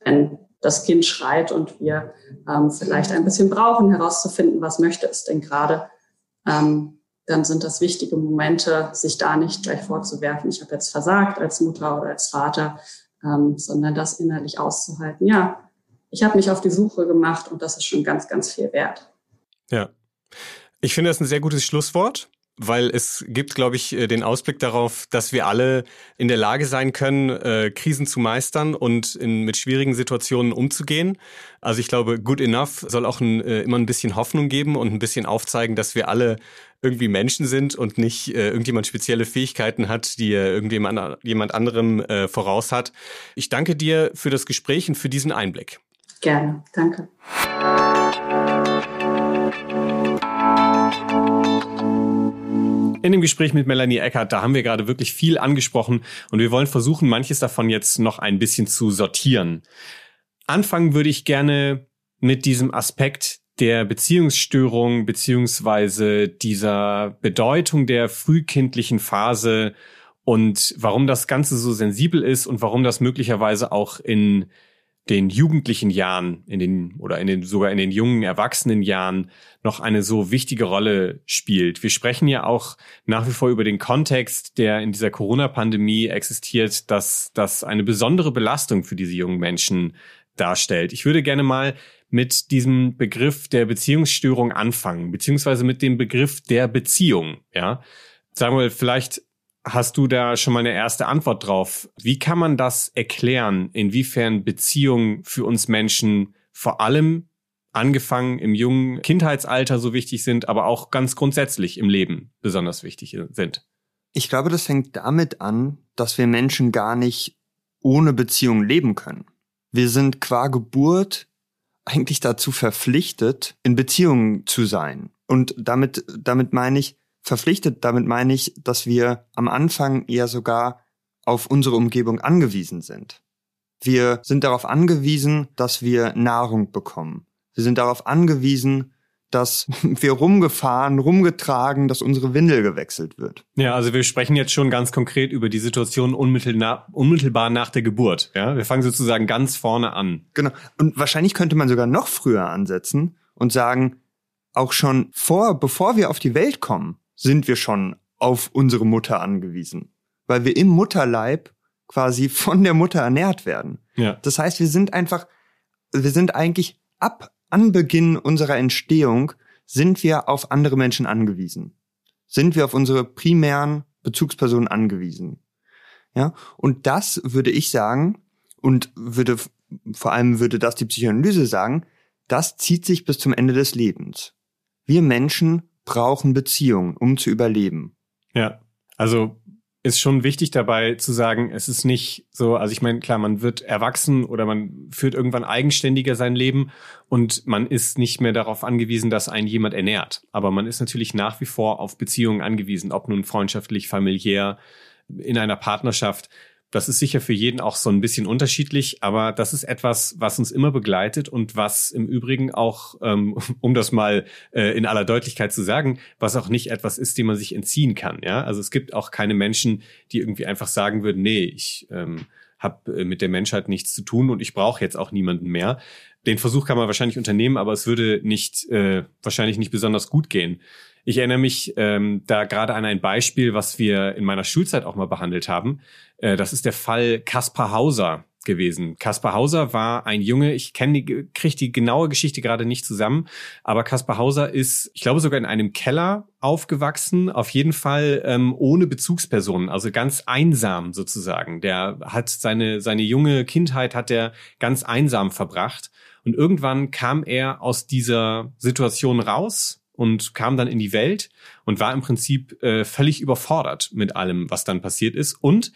Wenn das Kind schreit und wir ähm, vielleicht ein bisschen brauchen, herauszufinden, was möchte es denn gerade, ähm, dann sind das wichtige Momente, sich da nicht gleich vorzuwerfen, ich habe jetzt versagt als Mutter oder als Vater, ähm, sondern das innerlich auszuhalten. Ja, ich habe mich auf die Suche gemacht und das ist schon ganz, ganz viel wert. Ja. Ich finde das ein sehr gutes Schlusswort weil es gibt, glaube ich, äh, den Ausblick darauf, dass wir alle in der Lage sein können, äh, Krisen zu meistern und in, mit schwierigen Situationen umzugehen. Also ich glaube, Good Enough soll auch ein, äh, immer ein bisschen Hoffnung geben und ein bisschen aufzeigen, dass wir alle irgendwie Menschen sind und nicht äh, irgendjemand spezielle Fähigkeiten hat, die er irgendjemand jemand anderem äh, voraus hat. Ich danke dir für das Gespräch und für diesen Einblick. Gerne, danke. In dem Gespräch mit Melanie Eckert, da haben wir gerade wirklich viel angesprochen und wir wollen versuchen, manches davon jetzt noch ein bisschen zu sortieren. Anfangen würde ich gerne mit diesem Aspekt der Beziehungsstörung beziehungsweise dieser Bedeutung der frühkindlichen Phase und warum das Ganze so sensibel ist und warum das möglicherweise auch in den jugendlichen Jahren, in den oder in den sogar in den jungen erwachsenen Jahren noch eine so wichtige Rolle spielt. Wir sprechen ja auch nach wie vor über den Kontext, der in dieser Corona-Pandemie existiert, dass das eine besondere Belastung für diese jungen Menschen darstellt. Ich würde gerne mal mit diesem Begriff der Beziehungsstörung anfangen, beziehungsweise mit dem Begriff der Beziehung. Ja, sagen wir vielleicht Hast du da schon mal eine erste Antwort drauf? Wie kann man das erklären, inwiefern Beziehungen für uns Menschen vor allem angefangen im jungen Kindheitsalter so wichtig sind, aber auch ganz grundsätzlich im Leben besonders wichtig sind? Ich glaube, das fängt damit an, dass wir Menschen gar nicht ohne Beziehung leben können. Wir sind qua Geburt eigentlich dazu verpflichtet, in Beziehungen zu sein. Und damit, damit meine ich, verpflichtet. Damit meine ich, dass wir am Anfang eher sogar auf unsere Umgebung angewiesen sind. Wir sind darauf angewiesen, dass wir Nahrung bekommen. Wir sind darauf angewiesen, dass wir rumgefahren, rumgetragen, dass unsere Windel gewechselt wird. Ja, also wir sprechen jetzt schon ganz konkret über die Situation unmittelbar, unmittelbar nach der Geburt. Ja, wir fangen sozusagen ganz vorne an. Genau. Und wahrscheinlich könnte man sogar noch früher ansetzen und sagen, auch schon vor, bevor wir auf die Welt kommen, sind wir schon auf unsere Mutter angewiesen, weil wir im Mutterleib quasi von der Mutter ernährt werden. Ja. Das heißt, wir sind einfach, wir sind eigentlich ab Anbeginn unserer Entstehung sind wir auf andere Menschen angewiesen. Sind wir auf unsere primären Bezugspersonen angewiesen. Ja, und das würde ich sagen und würde vor allem würde das die Psychoanalyse sagen, das zieht sich bis zum Ende des Lebens. Wir Menschen brauchen Beziehungen, um zu überleben. Ja, also ist schon wichtig dabei zu sagen, es ist nicht so, also ich meine, klar, man wird erwachsen oder man führt irgendwann eigenständiger sein Leben und man ist nicht mehr darauf angewiesen, dass einen jemand ernährt. Aber man ist natürlich nach wie vor auf Beziehungen angewiesen, ob nun freundschaftlich, familiär, in einer Partnerschaft. Das ist sicher für jeden auch so ein bisschen unterschiedlich, aber das ist etwas, was uns immer begleitet und was im Übrigen auch, ähm, um das mal äh, in aller Deutlichkeit zu sagen, was auch nicht etwas ist, dem man sich entziehen kann. Ja, also es gibt auch keine Menschen, die irgendwie einfach sagen würden, nee, ich ähm, habe äh, mit der Menschheit nichts zu tun und ich brauche jetzt auch niemanden mehr. Den Versuch kann man wahrscheinlich unternehmen, aber es würde nicht äh, wahrscheinlich nicht besonders gut gehen. Ich erinnere mich ähm, da gerade an ein Beispiel, was wir in meiner Schulzeit auch mal behandelt haben. Äh, das ist der Fall Kaspar Hauser gewesen. Kaspar Hauser war ein Junge, ich kenne die, kriege die genaue Geschichte gerade nicht zusammen, aber Kaspar Hauser ist, ich glaube sogar in einem Keller aufgewachsen, auf jeden Fall ähm, ohne Bezugspersonen, also ganz einsam sozusagen. Der hat seine seine junge Kindheit hat er ganz einsam verbracht und irgendwann kam er aus dieser Situation raus, und kam dann in die Welt und war im Prinzip äh, völlig überfordert mit allem, was dann passiert ist. Und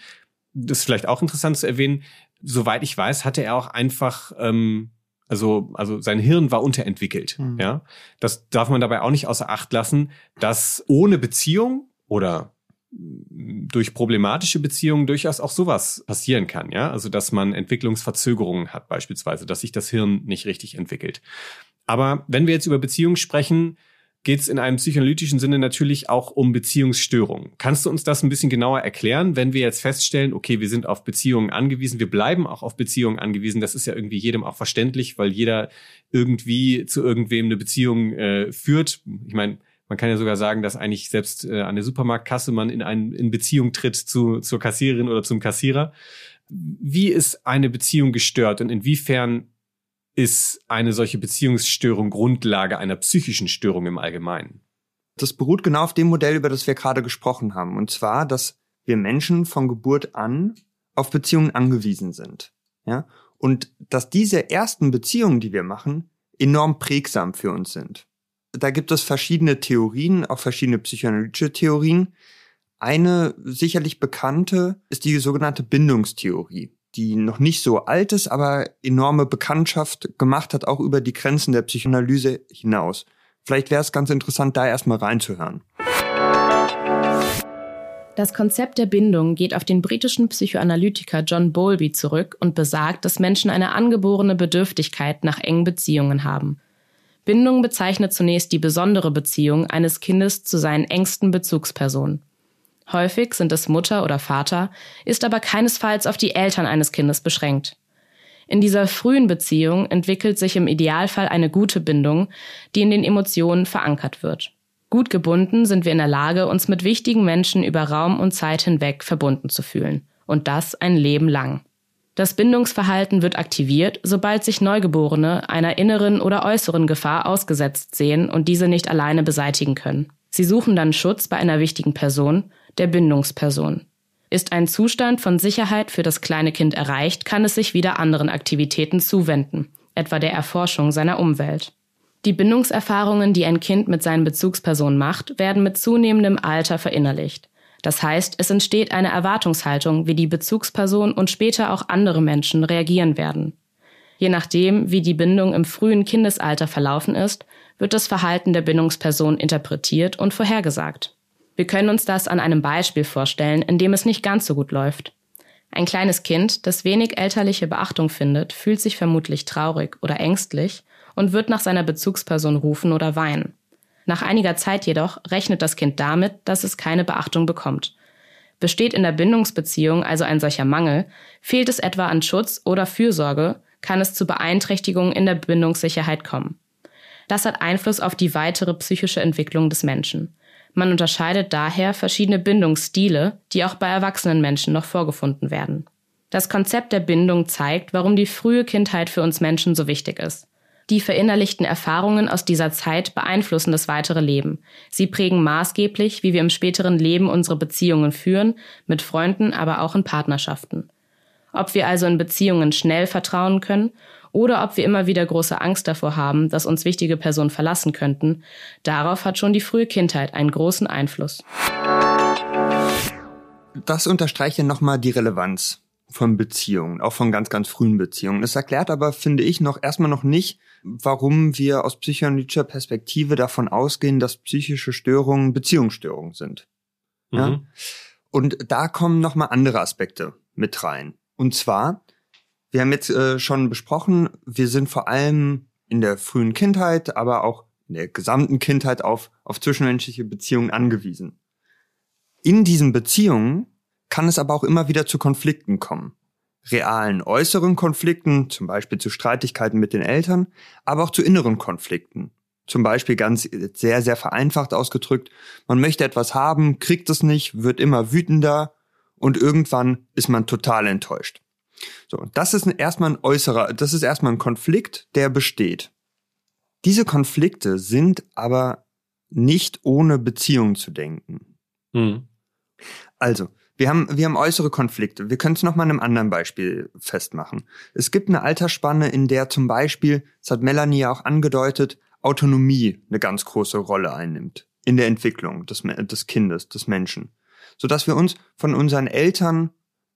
das ist vielleicht auch interessant zu erwähnen, soweit ich weiß, hatte er auch einfach ähm, also, also sein Hirn war unterentwickelt. Mhm. Ja, das darf man dabei auch nicht außer Acht lassen, dass ohne Beziehung oder durch problematische Beziehungen durchaus auch sowas passieren kann. Ja, also dass man Entwicklungsverzögerungen hat beispielsweise, dass sich das Hirn nicht richtig entwickelt. Aber wenn wir jetzt über Beziehungen sprechen, geht es in einem psychoanalytischen Sinne natürlich auch um Beziehungsstörungen. Kannst du uns das ein bisschen genauer erklären, wenn wir jetzt feststellen, okay, wir sind auf Beziehungen angewiesen, wir bleiben auch auf Beziehungen angewiesen, das ist ja irgendwie jedem auch verständlich, weil jeder irgendwie zu irgendwem eine Beziehung äh, führt. Ich meine, man kann ja sogar sagen, dass eigentlich selbst äh, an der Supermarktkasse man in, ein, in Beziehung tritt zu, zur Kassiererin oder zum Kassierer. Wie ist eine Beziehung gestört und inwiefern ist eine solche Beziehungsstörung Grundlage einer psychischen Störung im Allgemeinen? Das beruht genau auf dem Modell, über das wir gerade gesprochen haben. Und zwar, dass wir Menschen von Geburt an auf Beziehungen angewiesen sind. Ja? Und dass diese ersten Beziehungen, die wir machen, enorm prägsam für uns sind. Da gibt es verschiedene Theorien, auch verschiedene psychoanalytische Theorien. Eine sicherlich bekannte ist die sogenannte Bindungstheorie die noch nicht so alt ist, aber enorme Bekanntschaft gemacht hat, auch über die Grenzen der Psychoanalyse hinaus. Vielleicht wäre es ganz interessant, da erstmal reinzuhören. Das Konzept der Bindung geht auf den britischen Psychoanalytiker John Bowlby zurück und besagt, dass Menschen eine angeborene Bedürftigkeit nach engen Beziehungen haben. Bindung bezeichnet zunächst die besondere Beziehung eines Kindes zu seinen engsten Bezugspersonen. Häufig sind es Mutter oder Vater, ist aber keinesfalls auf die Eltern eines Kindes beschränkt. In dieser frühen Beziehung entwickelt sich im Idealfall eine gute Bindung, die in den Emotionen verankert wird. Gut gebunden sind wir in der Lage, uns mit wichtigen Menschen über Raum und Zeit hinweg verbunden zu fühlen. Und das ein Leben lang. Das Bindungsverhalten wird aktiviert, sobald sich Neugeborene einer inneren oder äußeren Gefahr ausgesetzt sehen und diese nicht alleine beseitigen können. Sie suchen dann Schutz bei einer wichtigen Person, der Bindungsperson. Ist ein Zustand von Sicherheit für das kleine Kind erreicht, kann es sich wieder anderen Aktivitäten zuwenden, etwa der Erforschung seiner Umwelt. Die Bindungserfahrungen, die ein Kind mit seinen Bezugspersonen macht, werden mit zunehmendem Alter verinnerlicht. Das heißt, es entsteht eine Erwartungshaltung, wie die Bezugsperson und später auch andere Menschen reagieren werden. Je nachdem, wie die Bindung im frühen Kindesalter verlaufen ist, wird das Verhalten der Bindungsperson interpretiert und vorhergesagt. Wir können uns das an einem Beispiel vorstellen, in dem es nicht ganz so gut läuft. Ein kleines Kind, das wenig elterliche Beachtung findet, fühlt sich vermutlich traurig oder ängstlich und wird nach seiner Bezugsperson rufen oder weinen. Nach einiger Zeit jedoch rechnet das Kind damit, dass es keine Beachtung bekommt. Besteht in der Bindungsbeziehung also ein solcher Mangel, fehlt es etwa an Schutz oder Fürsorge, kann es zu Beeinträchtigungen in der Bindungssicherheit kommen. Das hat Einfluss auf die weitere psychische Entwicklung des Menschen. Man unterscheidet daher verschiedene Bindungsstile, die auch bei erwachsenen Menschen noch vorgefunden werden. Das Konzept der Bindung zeigt, warum die frühe Kindheit für uns Menschen so wichtig ist. Die verinnerlichten Erfahrungen aus dieser Zeit beeinflussen das weitere Leben. Sie prägen maßgeblich, wie wir im späteren Leben unsere Beziehungen führen, mit Freunden, aber auch in Partnerschaften. Ob wir also in Beziehungen schnell vertrauen können oder ob wir immer wieder große Angst davor haben, dass uns wichtige Personen verlassen könnten, darauf hat schon die frühe Kindheit einen großen Einfluss. Das unterstreiche nochmal die Relevanz von Beziehungen, auch von ganz, ganz frühen Beziehungen. Es erklärt aber, finde ich, noch erstmal noch nicht, warum wir aus psychoanalytischer Perspektive davon ausgehen, dass psychische Störungen Beziehungsstörungen sind. Ja? Mhm. Und da kommen nochmal andere Aspekte mit rein. Und zwar, wir haben jetzt äh, schon besprochen, wir sind vor allem in der frühen Kindheit, aber auch in der gesamten Kindheit auf, auf zwischenmenschliche Beziehungen angewiesen. In diesen Beziehungen kann es aber auch immer wieder zu Konflikten kommen. Realen äußeren Konflikten, zum Beispiel zu Streitigkeiten mit den Eltern, aber auch zu inneren Konflikten. Zum Beispiel ganz sehr, sehr vereinfacht ausgedrückt, man möchte etwas haben, kriegt es nicht, wird immer wütender und irgendwann ist man total enttäuscht. So, das ist erstmal ein äußerer, das ist erstmal ein Konflikt, der besteht. Diese Konflikte sind aber nicht ohne Beziehung zu denken. Mhm. Also, wir haben, wir haben äußere Konflikte. Wir können es noch mal an einem anderen Beispiel festmachen. Es gibt eine Altersspanne, in der zum Beispiel, das hat Melanie ja auch angedeutet, Autonomie eine ganz große Rolle einnimmt in der Entwicklung des, des Kindes, des Menschen. Sodass wir uns von unseren Eltern,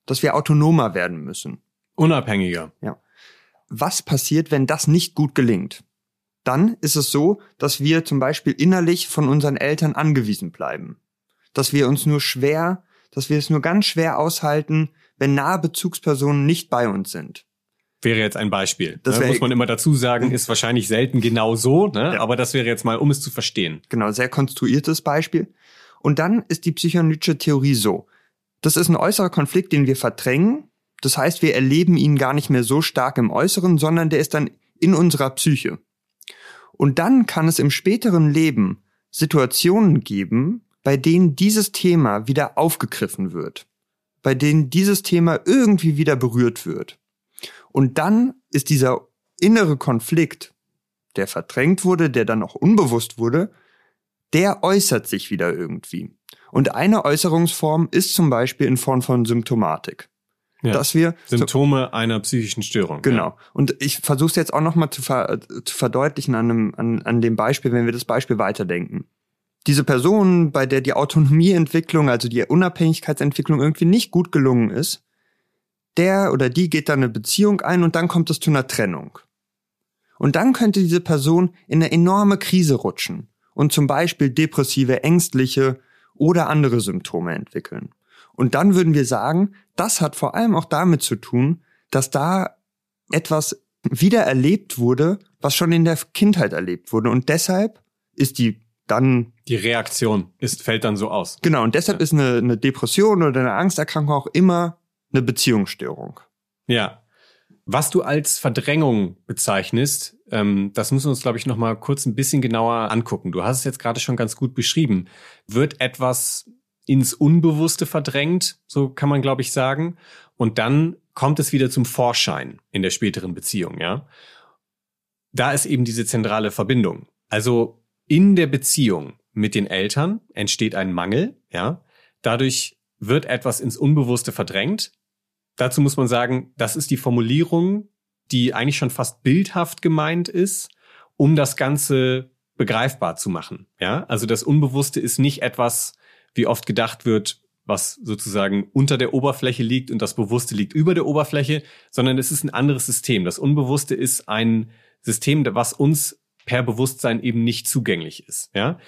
dass wir autonomer werden müssen. Unabhängiger. Ja. Was passiert, wenn das nicht gut gelingt? Dann ist es so, dass wir zum Beispiel innerlich von unseren Eltern angewiesen bleiben. Dass wir uns nur schwer dass wir es nur ganz schwer aushalten, wenn nahe Bezugspersonen nicht bei uns sind. Wäre jetzt ein Beispiel. Das ne? muss man immer dazu sagen, ist wahrscheinlich selten genau so, ne? Ja. aber das wäre jetzt mal, um es zu verstehen. Genau, sehr konstruiertes Beispiel. Und dann ist die psychoanalytische Theorie so. Das ist ein äußerer Konflikt, den wir verdrängen. Das heißt, wir erleben ihn gar nicht mehr so stark im Äußeren, sondern der ist dann in unserer Psyche. Und dann kann es im späteren Leben Situationen geben, bei denen dieses Thema wieder aufgegriffen wird, bei denen dieses Thema irgendwie wieder berührt wird. Und dann ist dieser innere Konflikt, der verdrängt wurde, der dann auch unbewusst wurde, der äußert sich wieder irgendwie. Und eine Äußerungsform ist zum Beispiel in Form von Symptomatik. Ja, dass wir Symptome so, einer psychischen Störung. Genau. Ja. Und ich versuche es jetzt auch nochmal zu, ver, zu verdeutlichen an, einem, an, an dem Beispiel, wenn wir das Beispiel weiterdenken diese Person, bei der die Autonomieentwicklung, also die Unabhängigkeitsentwicklung irgendwie nicht gut gelungen ist, der oder die geht dann eine Beziehung ein und dann kommt es zu einer Trennung. Und dann könnte diese Person in eine enorme Krise rutschen und zum Beispiel depressive, ängstliche oder andere Symptome entwickeln. Und dann würden wir sagen, das hat vor allem auch damit zu tun, dass da etwas wieder erlebt wurde, was schon in der Kindheit erlebt wurde. Und deshalb ist die dann die Reaktion ist fällt dann so aus. Genau und deshalb ja. ist eine, eine Depression oder eine Angsterkrankung auch immer eine Beziehungsstörung. Ja. Was du als Verdrängung bezeichnest, ähm, das müssen wir uns, glaube ich, noch mal kurz ein bisschen genauer angucken. Du hast es jetzt gerade schon ganz gut beschrieben. Wird etwas ins Unbewusste verdrängt, so kann man, glaube ich, sagen. Und dann kommt es wieder zum Vorschein in der späteren Beziehung, ja. Da ist eben diese zentrale Verbindung. Also in der Beziehung mit den Eltern entsteht ein Mangel, ja. Dadurch wird etwas ins Unbewusste verdrängt. Dazu muss man sagen, das ist die Formulierung, die eigentlich schon fast bildhaft gemeint ist, um das Ganze begreifbar zu machen, ja. Also das Unbewusste ist nicht etwas, wie oft gedacht wird, was sozusagen unter der Oberfläche liegt und das Bewusste liegt über der Oberfläche, sondern es ist ein anderes System. Das Unbewusste ist ein System, was uns per Bewusstsein eben nicht zugänglich ist. Ja?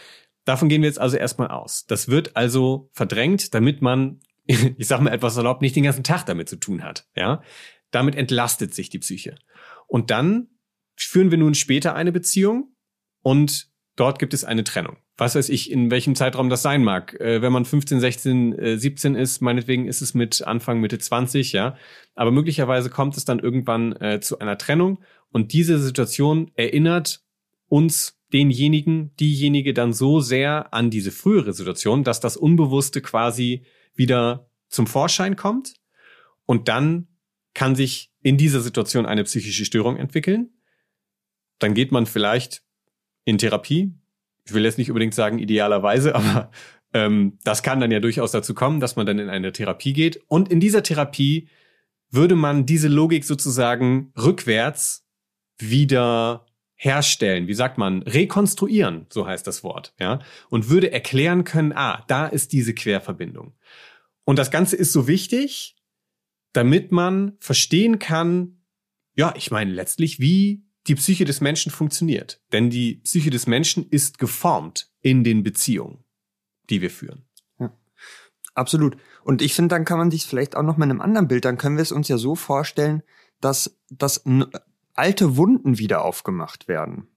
Davon gehen wir jetzt also erstmal aus. Das wird also verdrängt, damit man, ich sage mal etwas erlaubt, nicht den ganzen Tag damit zu tun hat. Ja? Damit entlastet sich die Psyche. Und dann führen wir nun später eine Beziehung und dort gibt es eine Trennung. Was weiß ich, in welchem Zeitraum das sein mag. Äh, wenn man 15, 16, äh, 17 ist, meinetwegen ist es mit Anfang, Mitte 20, ja. Aber möglicherweise kommt es dann irgendwann äh, zu einer Trennung und diese Situation erinnert uns denjenigen, diejenige dann so sehr an diese frühere Situation, dass das Unbewusste quasi wieder zum Vorschein kommt und dann kann sich in dieser Situation eine psychische Störung entwickeln. Dann geht man vielleicht in Therapie. Ich will jetzt nicht unbedingt sagen idealerweise, aber ähm, das kann dann ja durchaus dazu kommen, dass man dann in eine Therapie geht. Und in dieser Therapie würde man diese Logik sozusagen rückwärts wieder herstellen, wie sagt man, rekonstruieren, so heißt das Wort, ja, und würde erklären können, ah, da ist diese Querverbindung. Und das Ganze ist so wichtig, damit man verstehen kann, ja, ich meine letztlich, wie die Psyche des Menschen funktioniert. Denn die Psyche des Menschen ist geformt in den Beziehungen, die wir führen. Ja, absolut. Und ich finde, dann kann man sich vielleicht auch noch mit einem anderen Bild, dann können wir es uns ja so vorstellen, dass, dass alte Wunden wieder aufgemacht werden.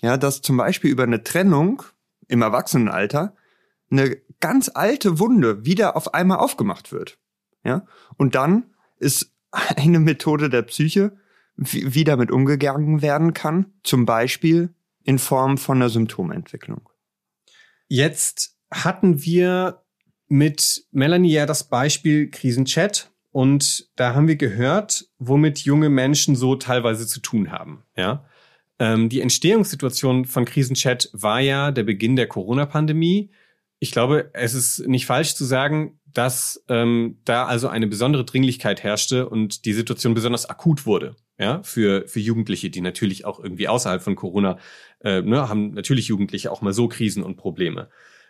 Ja, dass zum Beispiel über eine Trennung im Erwachsenenalter eine ganz alte Wunde wieder auf einmal aufgemacht wird. Ja, und dann ist eine Methode der Psyche, wie damit umgegangen werden kann, zum Beispiel in Form von einer Symptomentwicklung. Jetzt hatten wir mit Melanie ja das Beispiel Krisenchat und da haben wir gehört, womit junge Menschen so teilweise zu tun haben. Ja, ähm, die Entstehungssituation von Krisenchat war ja der Beginn der Corona-Pandemie. Ich glaube, es ist nicht falsch zu sagen, dass ähm, da also eine besondere Dringlichkeit herrschte und die Situation besonders akut wurde. Ja, für für Jugendliche, die natürlich auch irgendwie außerhalb von Corona äh, ne, haben natürlich Jugendliche auch mal so Krisen und Probleme.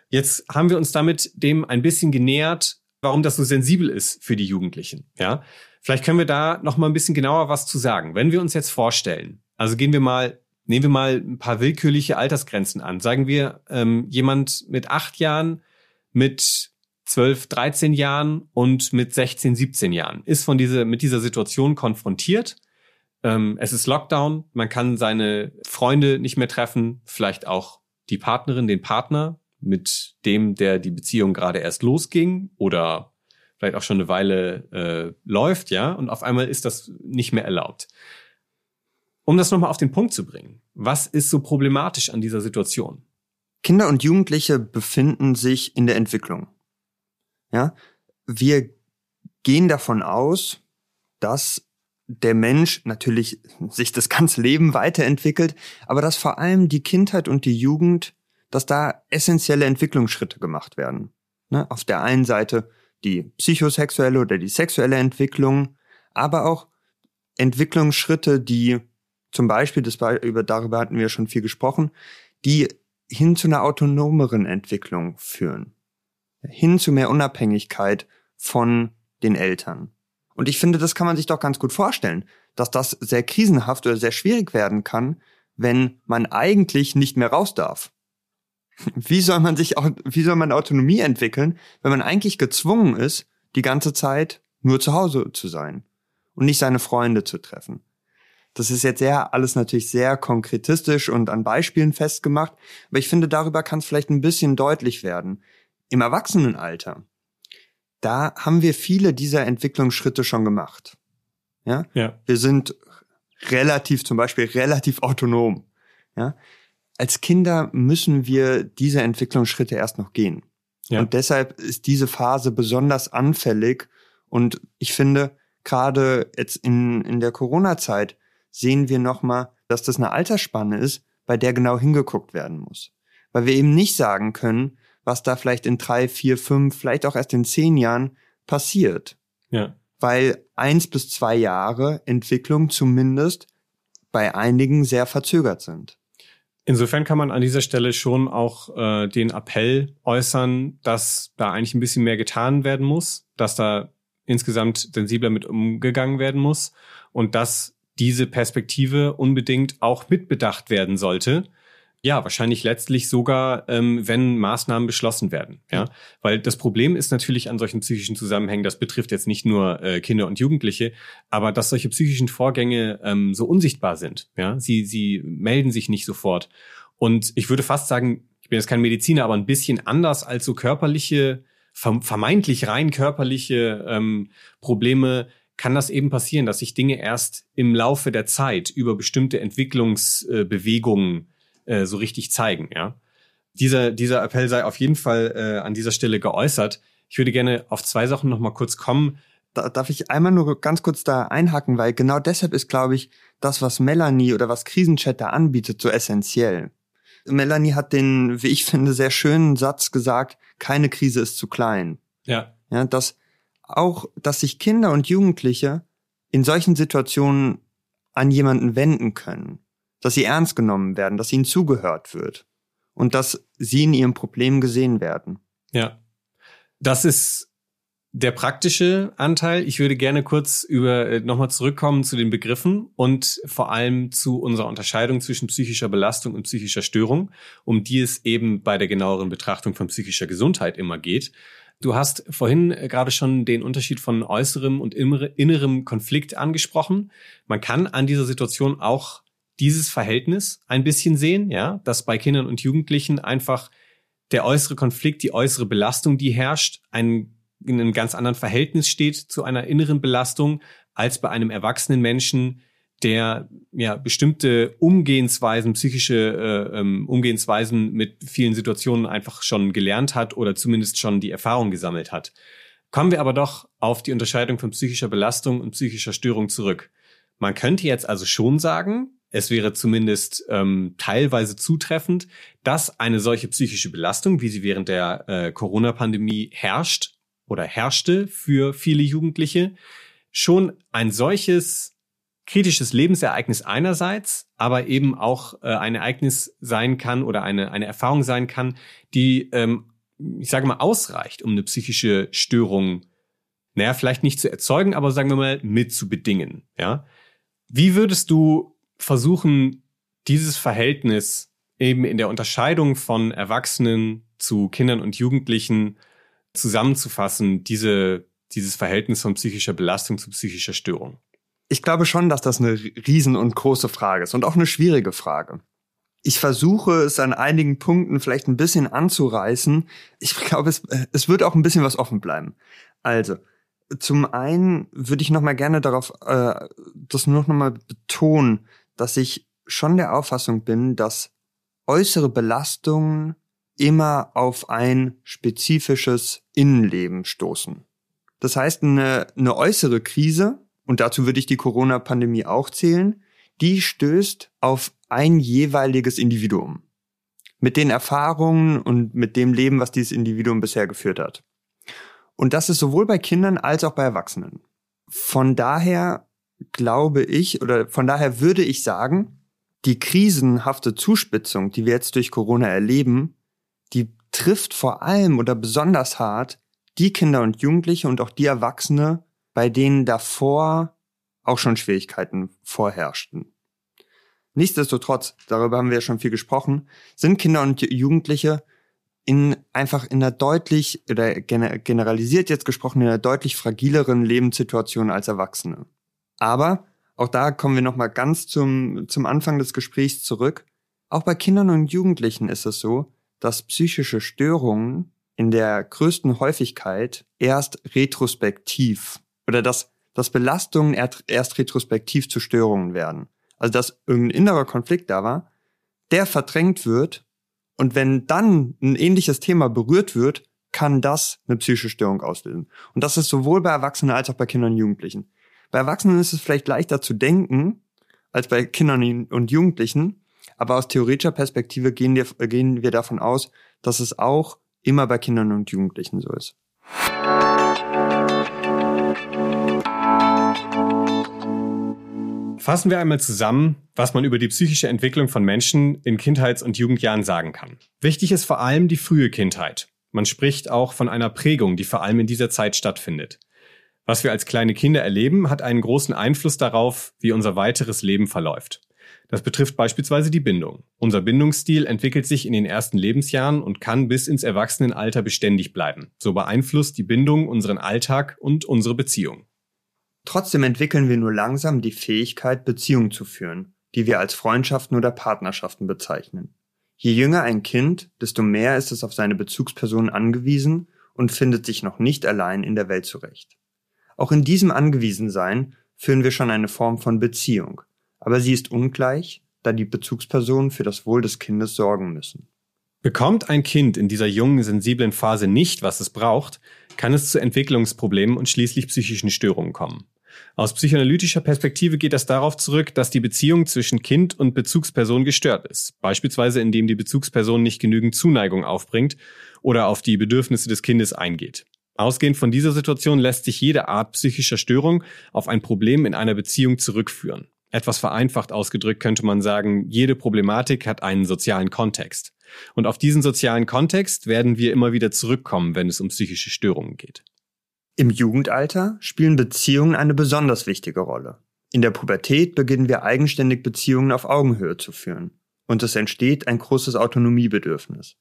Jetzt haben wir uns damit dem ein bisschen genähert, warum das so sensibel ist für die Jugendlichen. Ja, vielleicht können wir da noch mal ein bisschen genauer was zu sagen. Wenn wir uns jetzt vorstellen, also gehen wir mal, nehmen wir mal ein paar willkürliche Altersgrenzen an. Sagen wir, ähm, jemand mit acht Jahren, mit 12, 13 Jahren und mit 16, 17 Jahren ist von dieser, mit dieser Situation konfrontiert. Ähm, es ist Lockdown, man kann seine Freunde nicht mehr treffen, vielleicht auch die Partnerin, den Partner, mit dem, der die Beziehung gerade erst losging oder vielleicht auch schon eine Weile äh, läuft, ja, und auf einmal ist das nicht mehr erlaubt. Um das nochmal auf den Punkt zu bringen, was ist so problematisch an dieser Situation? Kinder und Jugendliche befinden sich in der Entwicklung. Ja, wir gehen davon aus, dass der Mensch natürlich sich das ganze Leben weiterentwickelt, aber dass vor allem die Kindheit und die Jugend dass da essentielle Entwicklungsschritte gemacht werden. Ne? Auf der einen Seite die psychosexuelle oder die sexuelle Entwicklung, aber auch Entwicklungsschritte, die zum Beispiel, das, über, darüber hatten wir schon viel gesprochen, die hin zu einer autonomeren Entwicklung führen. Hin zu mehr Unabhängigkeit von den Eltern. Und ich finde, das kann man sich doch ganz gut vorstellen, dass das sehr krisenhaft oder sehr schwierig werden kann, wenn man eigentlich nicht mehr raus darf. Wie soll man sich, wie soll man Autonomie entwickeln, wenn man eigentlich gezwungen ist, die ganze Zeit nur zu Hause zu sein und nicht seine Freunde zu treffen? Das ist jetzt sehr, alles natürlich sehr konkretistisch und an Beispielen festgemacht, aber ich finde, darüber kann es vielleicht ein bisschen deutlich werden. Im Erwachsenenalter, da haben wir viele dieser Entwicklungsschritte schon gemacht. Ja? ja. Wir sind relativ, zum Beispiel relativ autonom. Ja als Kinder müssen wir diese Entwicklungsschritte erst noch gehen. Ja. Und deshalb ist diese Phase besonders anfällig. Und ich finde, gerade jetzt in, in der Corona-Zeit sehen wir nochmal, dass das eine Altersspanne ist, bei der genau hingeguckt werden muss. Weil wir eben nicht sagen können, was da vielleicht in drei, vier, fünf, vielleicht auch erst in zehn Jahren passiert. Ja. Weil eins bis zwei Jahre Entwicklung zumindest bei einigen sehr verzögert sind. Insofern kann man an dieser Stelle schon auch äh, den Appell äußern, dass da eigentlich ein bisschen mehr getan werden muss, dass da insgesamt sensibler mit umgegangen werden muss und dass diese Perspektive unbedingt auch mitbedacht werden sollte ja, wahrscheinlich letztlich sogar, ähm, wenn Maßnahmen beschlossen werden. Ja, weil das Problem ist natürlich an solchen psychischen Zusammenhängen, das betrifft jetzt nicht nur äh, Kinder und Jugendliche, aber dass solche psychischen Vorgänge ähm, so unsichtbar sind. Ja, sie sie melden sich nicht sofort. Und ich würde fast sagen, ich bin jetzt kein Mediziner, aber ein bisschen anders als so körperliche, vermeintlich rein körperliche ähm, Probleme kann das eben passieren, dass sich Dinge erst im Laufe der Zeit über bestimmte Entwicklungsbewegungen äh, so richtig zeigen. Ja, dieser dieser Appell sei auf jeden Fall äh, an dieser Stelle geäußert. Ich würde gerne auf zwei Sachen noch mal kurz kommen. Da, darf ich einmal nur ganz kurz da einhaken, weil genau deshalb ist, glaube ich, das, was Melanie oder was Krisenchat da anbietet, so essentiell. Melanie hat den, wie ich finde, sehr schönen Satz gesagt, keine Krise ist zu klein. Ja. Ja, dass auch, dass sich Kinder und Jugendliche in solchen Situationen an jemanden wenden können, dass sie ernst genommen werden, dass ihnen zugehört wird und dass sie in ihrem Problem gesehen werden. Ja. Das ist der praktische Anteil. Ich würde gerne kurz über äh, nochmal zurückkommen zu den Begriffen und vor allem zu unserer Unterscheidung zwischen psychischer Belastung und psychischer Störung, um die es eben bei der genaueren Betrachtung von psychischer Gesundheit immer geht. Du hast vorhin äh, gerade schon den Unterschied von äußerem und innerem Konflikt angesprochen. Man kann an dieser Situation auch dieses Verhältnis ein bisschen sehen, ja, dass bei Kindern und Jugendlichen einfach der äußere Konflikt, die äußere Belastung, die herrscht, ein in einem ganz anderen Verhältnis steht zu einer inneren Belastung als bei einem erwachsenen Menschen, der ja bestimmte Umgehensweisen, psychische äh, ähm, Umgehensweisen mit vielen Situationen einfach schon gelernt hat oder zumindest schon die Erfahrung gesammelt hat. Kommen wir aber doch auf die Unterscheidung von psychischer Belastung und psychischer Störung zurück. Man könnte jetzt also schon sagen, es wäre zumindest ähm, teilweise zutreffend, dass eine solche psychische Belastung, wie sie während der äh, Corona-Pandemie herrscht, oder herrschte für viele Jugendliche, schon ein solches kritisches Lebensereignis einerseits, aber eben auch äh, ein Ereignis sein kann oder eine, eine Erfahrung sein kann, die, ähm, ich sage mal, ausreicht, um eine psychische Störung, naja, vielleicht nicht zu erzeugen, aber sagen wir mal, mit zu bedingen. Ja? Wie würdest du versuchen, dieses Verhältnis eben in der Unterscheidung von Erwachsenen zu Kindern und Jugendlichen zusammenzufassen, diese, dieses Verhältnis von psychischer Belastung zu psychischer Störung? Ich glaube schon, dass das eine riesen und große Frage ist und auch eine schwierige Frage. Ich versuche es an einigen Punkten vielleicht ein bisschen anzureißen. Ich glaube, es, es wird auch ein bisschen was offen bleiben. Also, zum einen würde ich noch mal gerne darauf, äh, das noch mal betonen, dass ich schon der Auffassung bin, dass äußere Belastungen immer auf ein spezifisches Innenleben stoßen. Das heißt, eine, eine äußere Krise, und dazu würde ich die Corona-Pandemie auch zählen, die stößt auf ein jeweiliges Individuum. Mit den Erfahrungen und mit dem Leben, was dieses Individuum bisher geführt hat. Und das ist sowohl bei Kindern als auch bei Erwachsenen. Von daher glaube ich, oder von daher würde ich sagen, die krisenhafte Zuspitzung, die wir jetzt durch Corona erleben, die trifft vor allem oder besonders hart die Kinder und Jugendliche und auch die Erwachsene, bei denen davor auch schon Schwierigkeiten vorherrschten. Nichtsdestotrotz, darüber haben wir ja schon viel gesprochen, sind Kinder und Jugendliche in einfach in einer deutlich oder generalisiert jetzt gesprochen in einer deutlich fragileren Lebenssituation als Erwachsene. Aber auch da kommen wir noch mal ganz zum zum Anfang des Gesprächs zurück. Auch bei Kindern und Jugendlichen ist es so, dass psychische Störungen in der größten Häufigkeit erst retrospektiv oder dass, dass Belastungen erst retrospektiv zu Störungen werden. Also dass irgendein innerer Konflikt da war, der verdrängt wird und wenn dann ein ähnliches Thema berührt wird, kann das eine psychische Störung auslösen. Und das ist sowohl bei Erwachsenen als auch bei Kindern und Jugendlichen. Bei Erwachsenen ist es vielleicht leichter zu denken als bei Kindern und Jugendlichen, aber aus theoretischer Perspektive gehen wir, gehen wir davon aus, dass es auch immer bei Kindern und Jugendlichen so ist. Fassen wir einmal zusammen, was man über die psychische Entwicklung von Menschen in Kindheits- und Jugendjahren sagen kann. Wichtig ist vor allem die frühe Kindheit. Man spricht auch von einer Prägung, die vor allem in dieser Zeit stattfindet. Was wir als kleine Kinder erleben, hat einen großen Einfluss darauf, wie unser weiteres Leben verläuft. Das betrifft beispielsweise die Bindung. Unser Bindungsstil entwickelt sich in den ersten Lebensjahren und kann bis ins Erwachsenenalter beständig bleiben. So beeinflusst die Bindung unseren Alltag und unsere Beziehung. Trotzdem entwickeln wir nur langsam die Fähigkeit, Beziehungen zu führen, die wir als Freundschaften oder Partnerschaften bezeichnen. Je jünger ein Kind, desto mehr ist es auf seine Bezugspersonen angewiesen und findet sich noch nicht allein in der Welt zurecht. Auch in diesem Angewiesensein führen wir schon eine Form von Beziehung, aber sie ist ungleich, da die Bezugspersonen für das Wohl des Kindes sorgen müssen. Bekommt ein Kind in dieser jungen, sensiblen Phase nicht, was es braucht, kann es zu Entwicklungsproblemen und schließlich psychischen Störungen kommen. Aus psychoanalytischer Perspektive geht das darauf zurück, dass die Beziehung zwischen Kind und Bezugsperson gestört ist, beispielsweise indem die Bezugsperson nicht genügend Zuneigung aufbringt oder auf die Bedürfnisse des Kindes eingeht. Ausgehend von dieser Situation lässt sich jede Art psychischer Störung auf ein Problem in einer Beziehung zurückführen. Etwas vereinfacht ausgedrückt könnte man sagen, jede Problematik hat einen sozialen Kontext. Und auf diesen sozialen Kontext werden wir immer wieder zurückkommen, wenn es um psychische Störungen geht. Im Jugendalter spielen Beziehungen eine besonders wichtige Rolle. In der Pubertät beginnen wir eigenständig Beziehungen auf Augenhöhe zu führen. Und es entsteht ein großes Autonomiebedürfnis.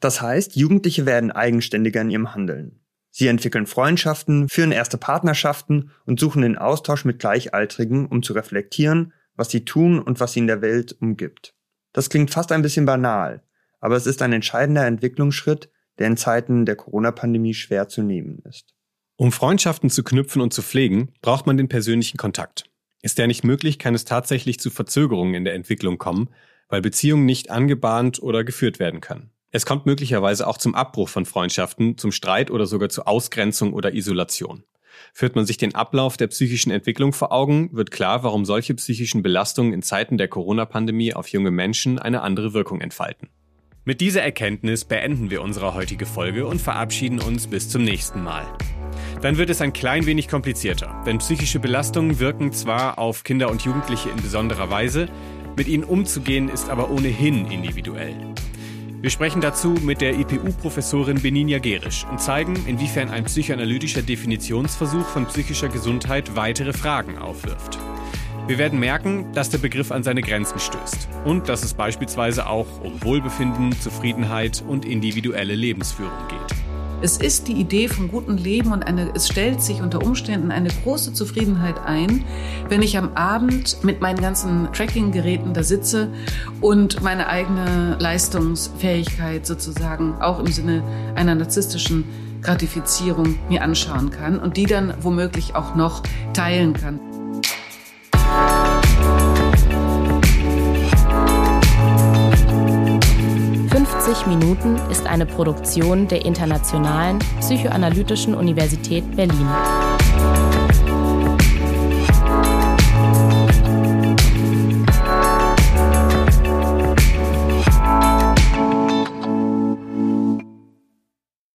Das heißt, Jugendliche werden eigenständiger in ihrem Handeln. Sie entwickeln Freundschaften, führen erste Partnerschaften und suchen den Austausch mit Gleichaltrigen, um zu reflektieren, was sie tun und was sie in der Welt umgibt. Das klingt fast ein bisschen banal, aber es ist ein entscheidender Entwicklungsschritt, der in Zeiten der Corona-Pandemie schwer zu nehmen ist. Um Freundschaften zu knüpfen und zu pflegen, braucht man den persönlichen Kontakt. Ist der nicht möglich, kann es tatsächlich zu Verzögerungen in der Entwicklung kommen, weil Beziehungen nicht angebahnt oder geführt werden können. Es kommt möglicherweise auch zum Abbruch von Freundschaften, zum Streit oder sogar zu Ausgrenzung oder Isolation. Führt man sich den Ablauf der psychischen Entwicklung vor Augen, wird klar, warum solche psychischen Belastungen in Zeiten der Corona-Pandemie auf junge Menschen eine andere Wirkung entfalten. Mit dieser Erkenntnis beenden wir unsere heutige Folge und verabschieden uns bis zum nächsten Mal dann wird es ein klein wenig komplizierter. Denn psychische Belastungen wirken zwar auf Kinder und Jugendliche in besonderer Weise, mit ihnen umzugehen ist aber ohnehin individuell. Wir sprechen dazu mit der IPU-Professorin Beninia Gerisch und zeigen, inwiefern ein psychoanalytischer Definitionsversuch von psychischer Gesundheit weitere Fragen aufwirft. Wir werden merken, dass der Begriff an seine Grenzen stößt und dass es beispielsweise auch um Wohlbefinden, Zufriedenheit und individuelle Lebensführung geht. Es ist die Idee vom guten Leben und eine, es stellt sich unter Umständen eine große Zufriedenheit ein, wenn ich am Abend mit meinen ganzen Tracking-Geräten da sitze und meine eigene Leistungsfähigkeit sozusagen auch im Sinne einer narzisstischen Gratifizierung mir anschauen kann und die dann womöglich auch noch teilen kann. 90 Minuten ist eine Produktion der Internationalen Psychoanalytischen Universität Berlin.